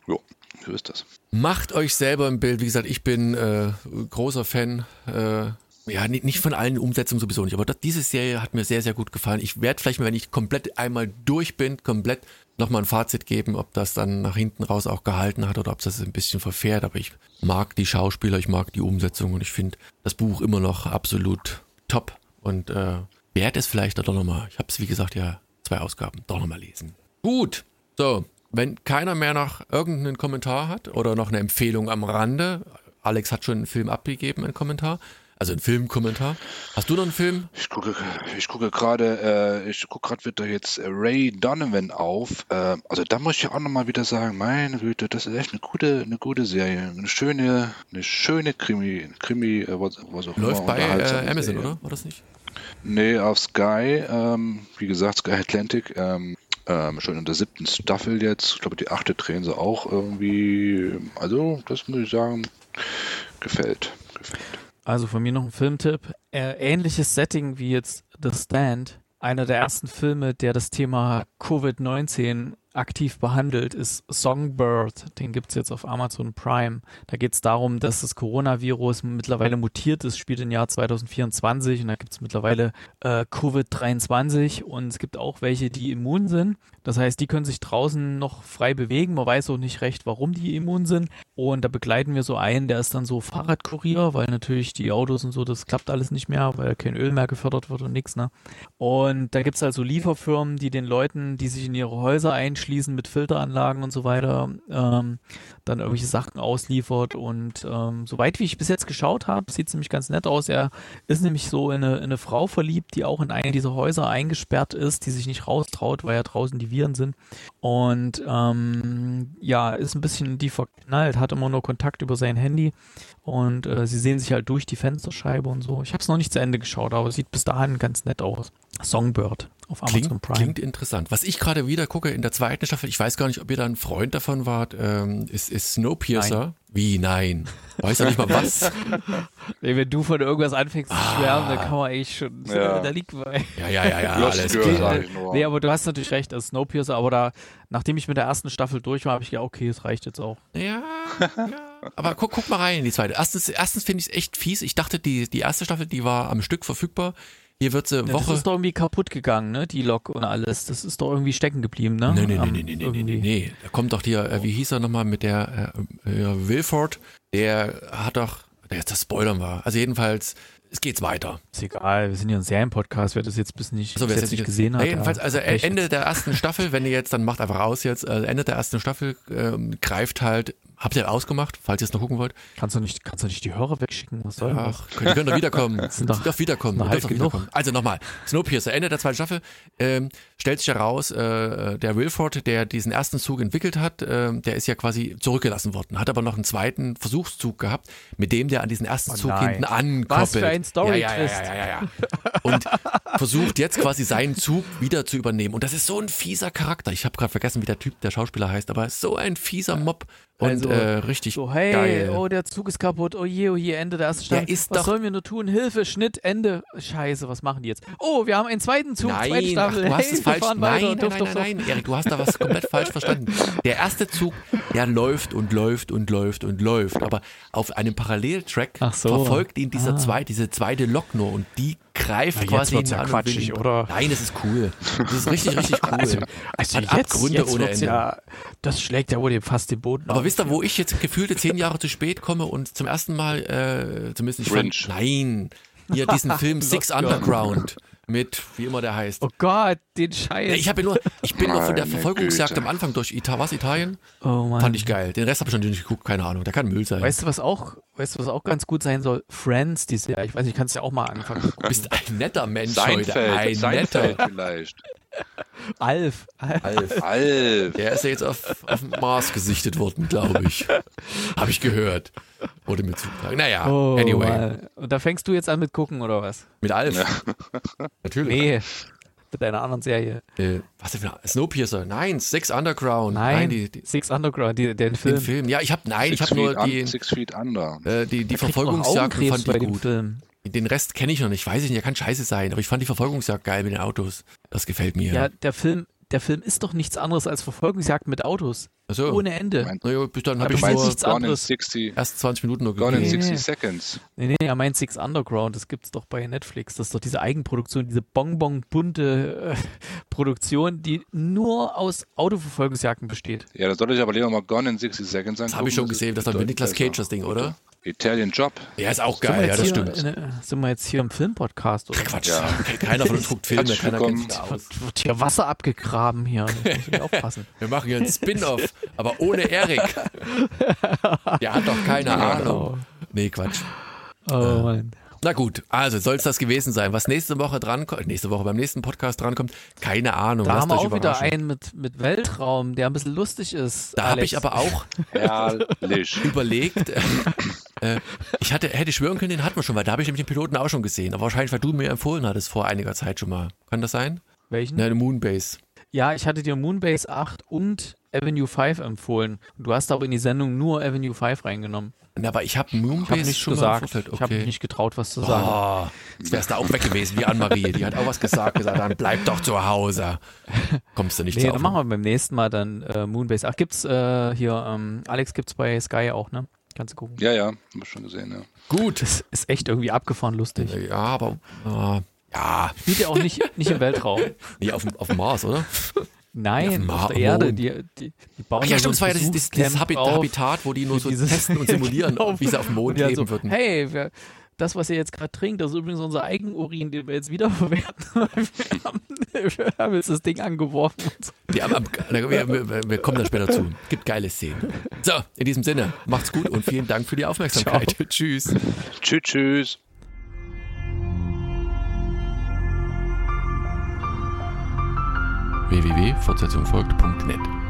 Jo, so ist das. Macht euch selber ein Bild. Wie gesagt, ich bin äh, großer Fan. Äh, ja, nicht, nicht von allen Umsetzungen sowieso nicht, aber das, diese Serie hat mir sehr, sehr gut gefallen. Ich werde vielleicht, mal, wenn ich komplett einmal durch bin, komplett nochmal ein Fazit geben, ob das dann nach hinten raus auch gehalten hat oder ob das ein bisschen verfährt. Aber ich mag die Schauspieler, ich mag die Umsetzung und ich finde das Buch immer noch absolut top. Und äh, werde es vielleicht doch nochmal, ich habe es wie gesagt ja zwei Ausgaben, doch nochmal lesen. Gut, so, wenn keiner mehr noch irgendeinen Kommentar hat oder noch eine Empfehlung am Rande, Alex hat schon einen Film abgegeben, einen Kommentar, also einen Filmkommentar. Hast du noch einen Film? Ich gucke, ich gucke gerade, äh, ich gucke gerade wieder jetzt Ray Donovan auf. Äh, also da muss ich auch nochmal wieder sagen, meine Güte, das ist echt eine gute, eine gute Serie, eine schöne, eine schöne Krimi, Krimi, äh, was, was auch Läuft immer. bei äh, Amazon, Serie. oder? War das nicht? Nee, auf Sky, ähm, wie gesagt, Sky Atlantic, ähm, ähm, schon in der siebten Staffel jetzt. Ich glaube, die achte drehen sie auch irgendwie. Also, das muss ich sagen, gefällt. gefällt. Also von mir noch ein Filmtipp. Äh, ähnliches Setting wie jetzt The Stand. Einer der ersten Filme, der das Thema Covid-19 aktiv behandelt, ist Songbird. Den gibt's jetzt auf Amazon Prime. Da geht's darum, dass das Coronavirus mittlerweile mutiert ist, spielt im Jahr 2024 und da gibt's mittlerweile äh, Covid-23 und es gibt auch welche, die immun sind. Das heißt, die können sich draußen noch frei bewegen. Man weiß auch nicht recht, warum die immun sind. Und da begleiten wir so einen, der ist dann so Fahrradkurier, weil natürlich die Autos und so, das klappt alles nicht mehr, weil kein Öl mehr gefördert wird und nix, ne? Und da gibt's also Lieferfirmen, die den Leuten, die sich in ihre Häuser einschließen mit Filteranlagen und so weiter, ähm, dann irgendwelche Sachen ausliefert. Und ähm, soweit wie ich bis jetzt geschaut habe, sieht's nämlich ganz nett aus. Er ist nämlich so in eine, in eine Frau verliebt, die auch in eine dieser Häuser eingesperrt ist, die sich nicht raustraut, weil ja draußen die Viren sind. Und ähm, ja, ist ein bisschen die verknallt, hat immer nur Kontakt über sein Handy und äh, sie sehen sich halt durch die Fensterscheibe und so. Ich habe es noch nicht zu Ende geschaut, aber es sieht bis dahin ganz nett aus. Songbird auf Amazon Klingt, Prime. klingt interessant. Was ich gerade wieder gucke in der zweiten Staffel, ich weiß gar nicht, ob ihr da ein Freund davon wart, ähm, ist, ist Snowpiercer. Wie, nein? Weiß ja nicht mal was. Nee, wenn du von irgendwas anfängst zu schwärmen, dann kann man eigentlich schon, Ja. da liegt bei. Ja, ja, ja, ja, alles klar. Nee, aber du hast natürlich recht, das ist Snowpiercer, aber da, nachdem ich mit der ersten Staffel durch war, habe ich gedacht, okay, es reicht jetzt auch. Ja, ja. Aber guck, guck mal rein in die zweite. Erstens, erstens finde ich es echt fies. Ich dachte, die, die erste Staffel, die war am Stück verfügbar. Hier wird sie Ja, das Woche. ist doch irgendwie kaputt gegangen, ne? Die Lok und alles. Das ist doch irgendwie stecken geblieben, ne? Nee, nee, nee, nee, nee, nee, nee, irgendwie. nee, nee. Da kommt doch hier, äh, wie hieß er nochmal mit der äh, äh, Wilford, der hat doch, jetzt das Spoilern war. Also jedenfalls, es geht's weiter. Ist egal, wir sind ja ein Serienpodcast, wer das jetzt bis nicht, So, bis wer jetzt nicht gesehen hat. Jedenfalls, also. Ende der ersten Staffel, wenn ihr jetzt, dann macht einfach aus jetzt, äh, Ende der ersten Staffel ähm, greift halt, habt ihr ausgemacht, falls ihr es noch gucken wollt? Kannst du nicht, kannst du nicht die Hörer wegschicken? Was soll? Ach, die können doch wiederkommen. sind Die doch doch wiederkommen. doch wiederkommen. Also nochmal, Snowpiercer, Ende der zweiten Staffel, ähm, stellt sich heraus, äh, der Wilford, der diesen ersten Zug entwickelt hat, ähm, der ist ja quasi zurückgelassen worden, hat aber noch einen zweiten Versuchszug gehabt, mit dem der an diesen ersten Oh Zug nein. hinten ankoppelt. Was für ein. Ja, ja, ja, ja, ja, ja. Und versucht jetzt quasi seinen Zug wieder zu übernehmen. Und das ist so ein fieser Charakter. Ich habe gerade vergessen, wie der Typ, der Schauspieler heißt, aber so ein fieser Mob und Also, äh, richtig So, hey, geil. oh, der Zug ist kaputt, oh je, oh je, Ende der ersten Staffel. ist was doch- sollen wir nur tun? Hilfe, Schnitt, Ende. Scheiße, was machen die jetzt? Oh, wir haben einen zweiten Zug, zweite Nein, ach, Staffel. du hast hey, es falsch. Nein, weiter. nein, Duff, nein, duff, nein, nein, Erik, du hast da was komplett falsch verstanden. Der erste Zug, der läuft und läuft und läuft und läuft, aber auf einem Paralleltrack so. verfolgt ihn dieser Ah. zwei, diese zweite Lok nur und die greift Na, jetzt quasi ihn ja an quatschig, oder? Nein, das ist cool. Das ist richtig, richtig cool. Also, also Hat jetzt, Abgründe jetzt ohne Ende. Ja, das schlägt ja wohl fast den Boden Aber auf. Wisst ihr, wo ich jetzt gefühlte zehn Jahre zu spät komme und zum ersten Mal, äh, zumindest ich Fringe. fand, nein, hier diesen Film Six Underground mit, wie immer der heißt. Oh Gott, den Scheiß. Ich habe ja nur, ich bin nur von der Verfolgungsjagd am Anfang durch Ita was Italien. oh Mann. Fand ich geil. Den Rest habe ich schon nicht geguckt, keine Ahnung. Der kann Müll sein. Weißt du, was auch, weißt du, was auch ganz gut sein soll? Friends, die Serie. Ich weiß nicht, kannst du ja auch mal anfangen. Du bist ein netter Mensch heute. Seinfeld, Ein Seinfeld netter. vielleicht. Alf. Alf. Alf. Der ist ja jetzt auf, auf dem Mars gesichtet worden, glaube ich. Habe ich gehört. Wurde mir zugetragen. Naja, Oh, anyway. Mann. Und da fängst du jetzt an mit gucken, oder was? Mit Alf. Natürlich. Nee. Mit deiner anderen Serie. Äh, was denn für ein- Snowpiercer? Nein, Six Underground. Nein, die, die, Six Underground, die, den Film. den Film. Ja, ich habe nein, ich Six habe nur die, un, Six Feet Under. äh, die, die Augenkrebs fand ich dem gut. Film. Den Rest kenne ich noch nicht. Weiß ich nicht, der kann scheiße sein. Aber ich fand die Verfolgungsjagd geil mit den Autos. Das gefällt mir. Ja, der Film, der Film ist doch nichts anderes als Verfolgungsjagd mit Autos. Also, Ohne Ende. Mein- naja, bis dann habe ich meinst nur nichts Gone in anderes. 60, erst 20 Minuten nur Gone in gesehen. 60 Nee. Seconds. Nee, nee, er meint Six Underground, das gibt's doch bei Netflix. Das ist doch diese Eigenproduktion, diese bonbon-bunte äh, Produktion, die nur aus Autoverfolgungsjagden besteht. Ja, da soll ich aber lieber mal Gone in 60 Seconds angucken. Das habe ich schon gesehen. Das ist dann mit Nicolas Cage das Ding, oder? Italian Job. Ja, ist auch geil. Ja, das hier stimmt. in, äh, sind wir jetzt hier im Filmpodcast oder? Quatsch. Ja. Keiner von uns guckt Filme. Herzlich Keiner kennt sich da aus. Wird, wird hier Wasser abgegraben hier. Da muss ich aufpassen. Wir machen hier einen Spin-off, aber ohne Erik. Der hat doch keine Ahnung. Nee, Quatsch. Oh Mann. Na gut, also soll es das gewesen sein. Was nächste Woche drankommt, nächste Woche beim nächsten Podcast drankommt, keine Ahnung. Da Lasst haben wir auch wieder einen mit, mit Weltraum, der ein bisschen lustig ist. Da habe ich aber auch überlegt, äh, ich hatte, hätte schwören können, den hatten wir schon, weil da habe ich nämlich den Piloten auch schon gesehen. Aber wahrscheinlich, weil du mir empfohlen hattest vor einiger Zeit schon mal. Kann das sein? Welchen? Nein, Moonbase. Ja, ich hatte dir Moonbase 8 und Avenue 5 empfohlen. Du hast aber in die Sendung nur Avenue 5 reingenommen. Na, aber ich habe Ich Moonbase nichts schon gesagt. mal Vorfeld. Ich habe mich Okay. nicht getraut, was zu sagen. Oh, jetzt wärst du auch weg gewesen, wie Anne-Marie. Die hat auch was gesagt, gesagt, dann bleib doch zu Hause. Kommst du nicht Nee, zu dann machen wir beim nächsten Mal dann äh, Moonbase 8. Gibt's äh, hier, ähm, Alex gibt's bei Sky auch, ne? Kannst du gucken. Ja, ja, haben wir schon gesehen, ja. Gut. Das ist echt irgendwie abgefahren lustig. Ja, aber äh, ja, Spielt ja auch nicht, nicht im Weltraum. nee, auf, dem- auf dem Mars, oder? Nein, Ja, auf der Erde. Die, die, die bauen Ach ja, so stimmt, ein das war ja dieses, dieses, Habit auf Habitat, wo die nur so dieses- testen und simulieren, Genau. wie sie auf dem Mond leben so, würden. Hey, wir, das, was ihr jetzt gerade trinkt, das ist übrigens unser Eigenurin, den wir jetzt wiederverwerten. wir, haben, wir haben jetzt das Ding angeworfen. Am, am, wir, wir, wir kommen da später zu. Gibt geile Szenen. So, in diesem Sinne, macht's gut und vielen Dank für die Aufmerksamkeit. Tschüss. Tschüss, tschüss. www.fortsetzungfolgt.net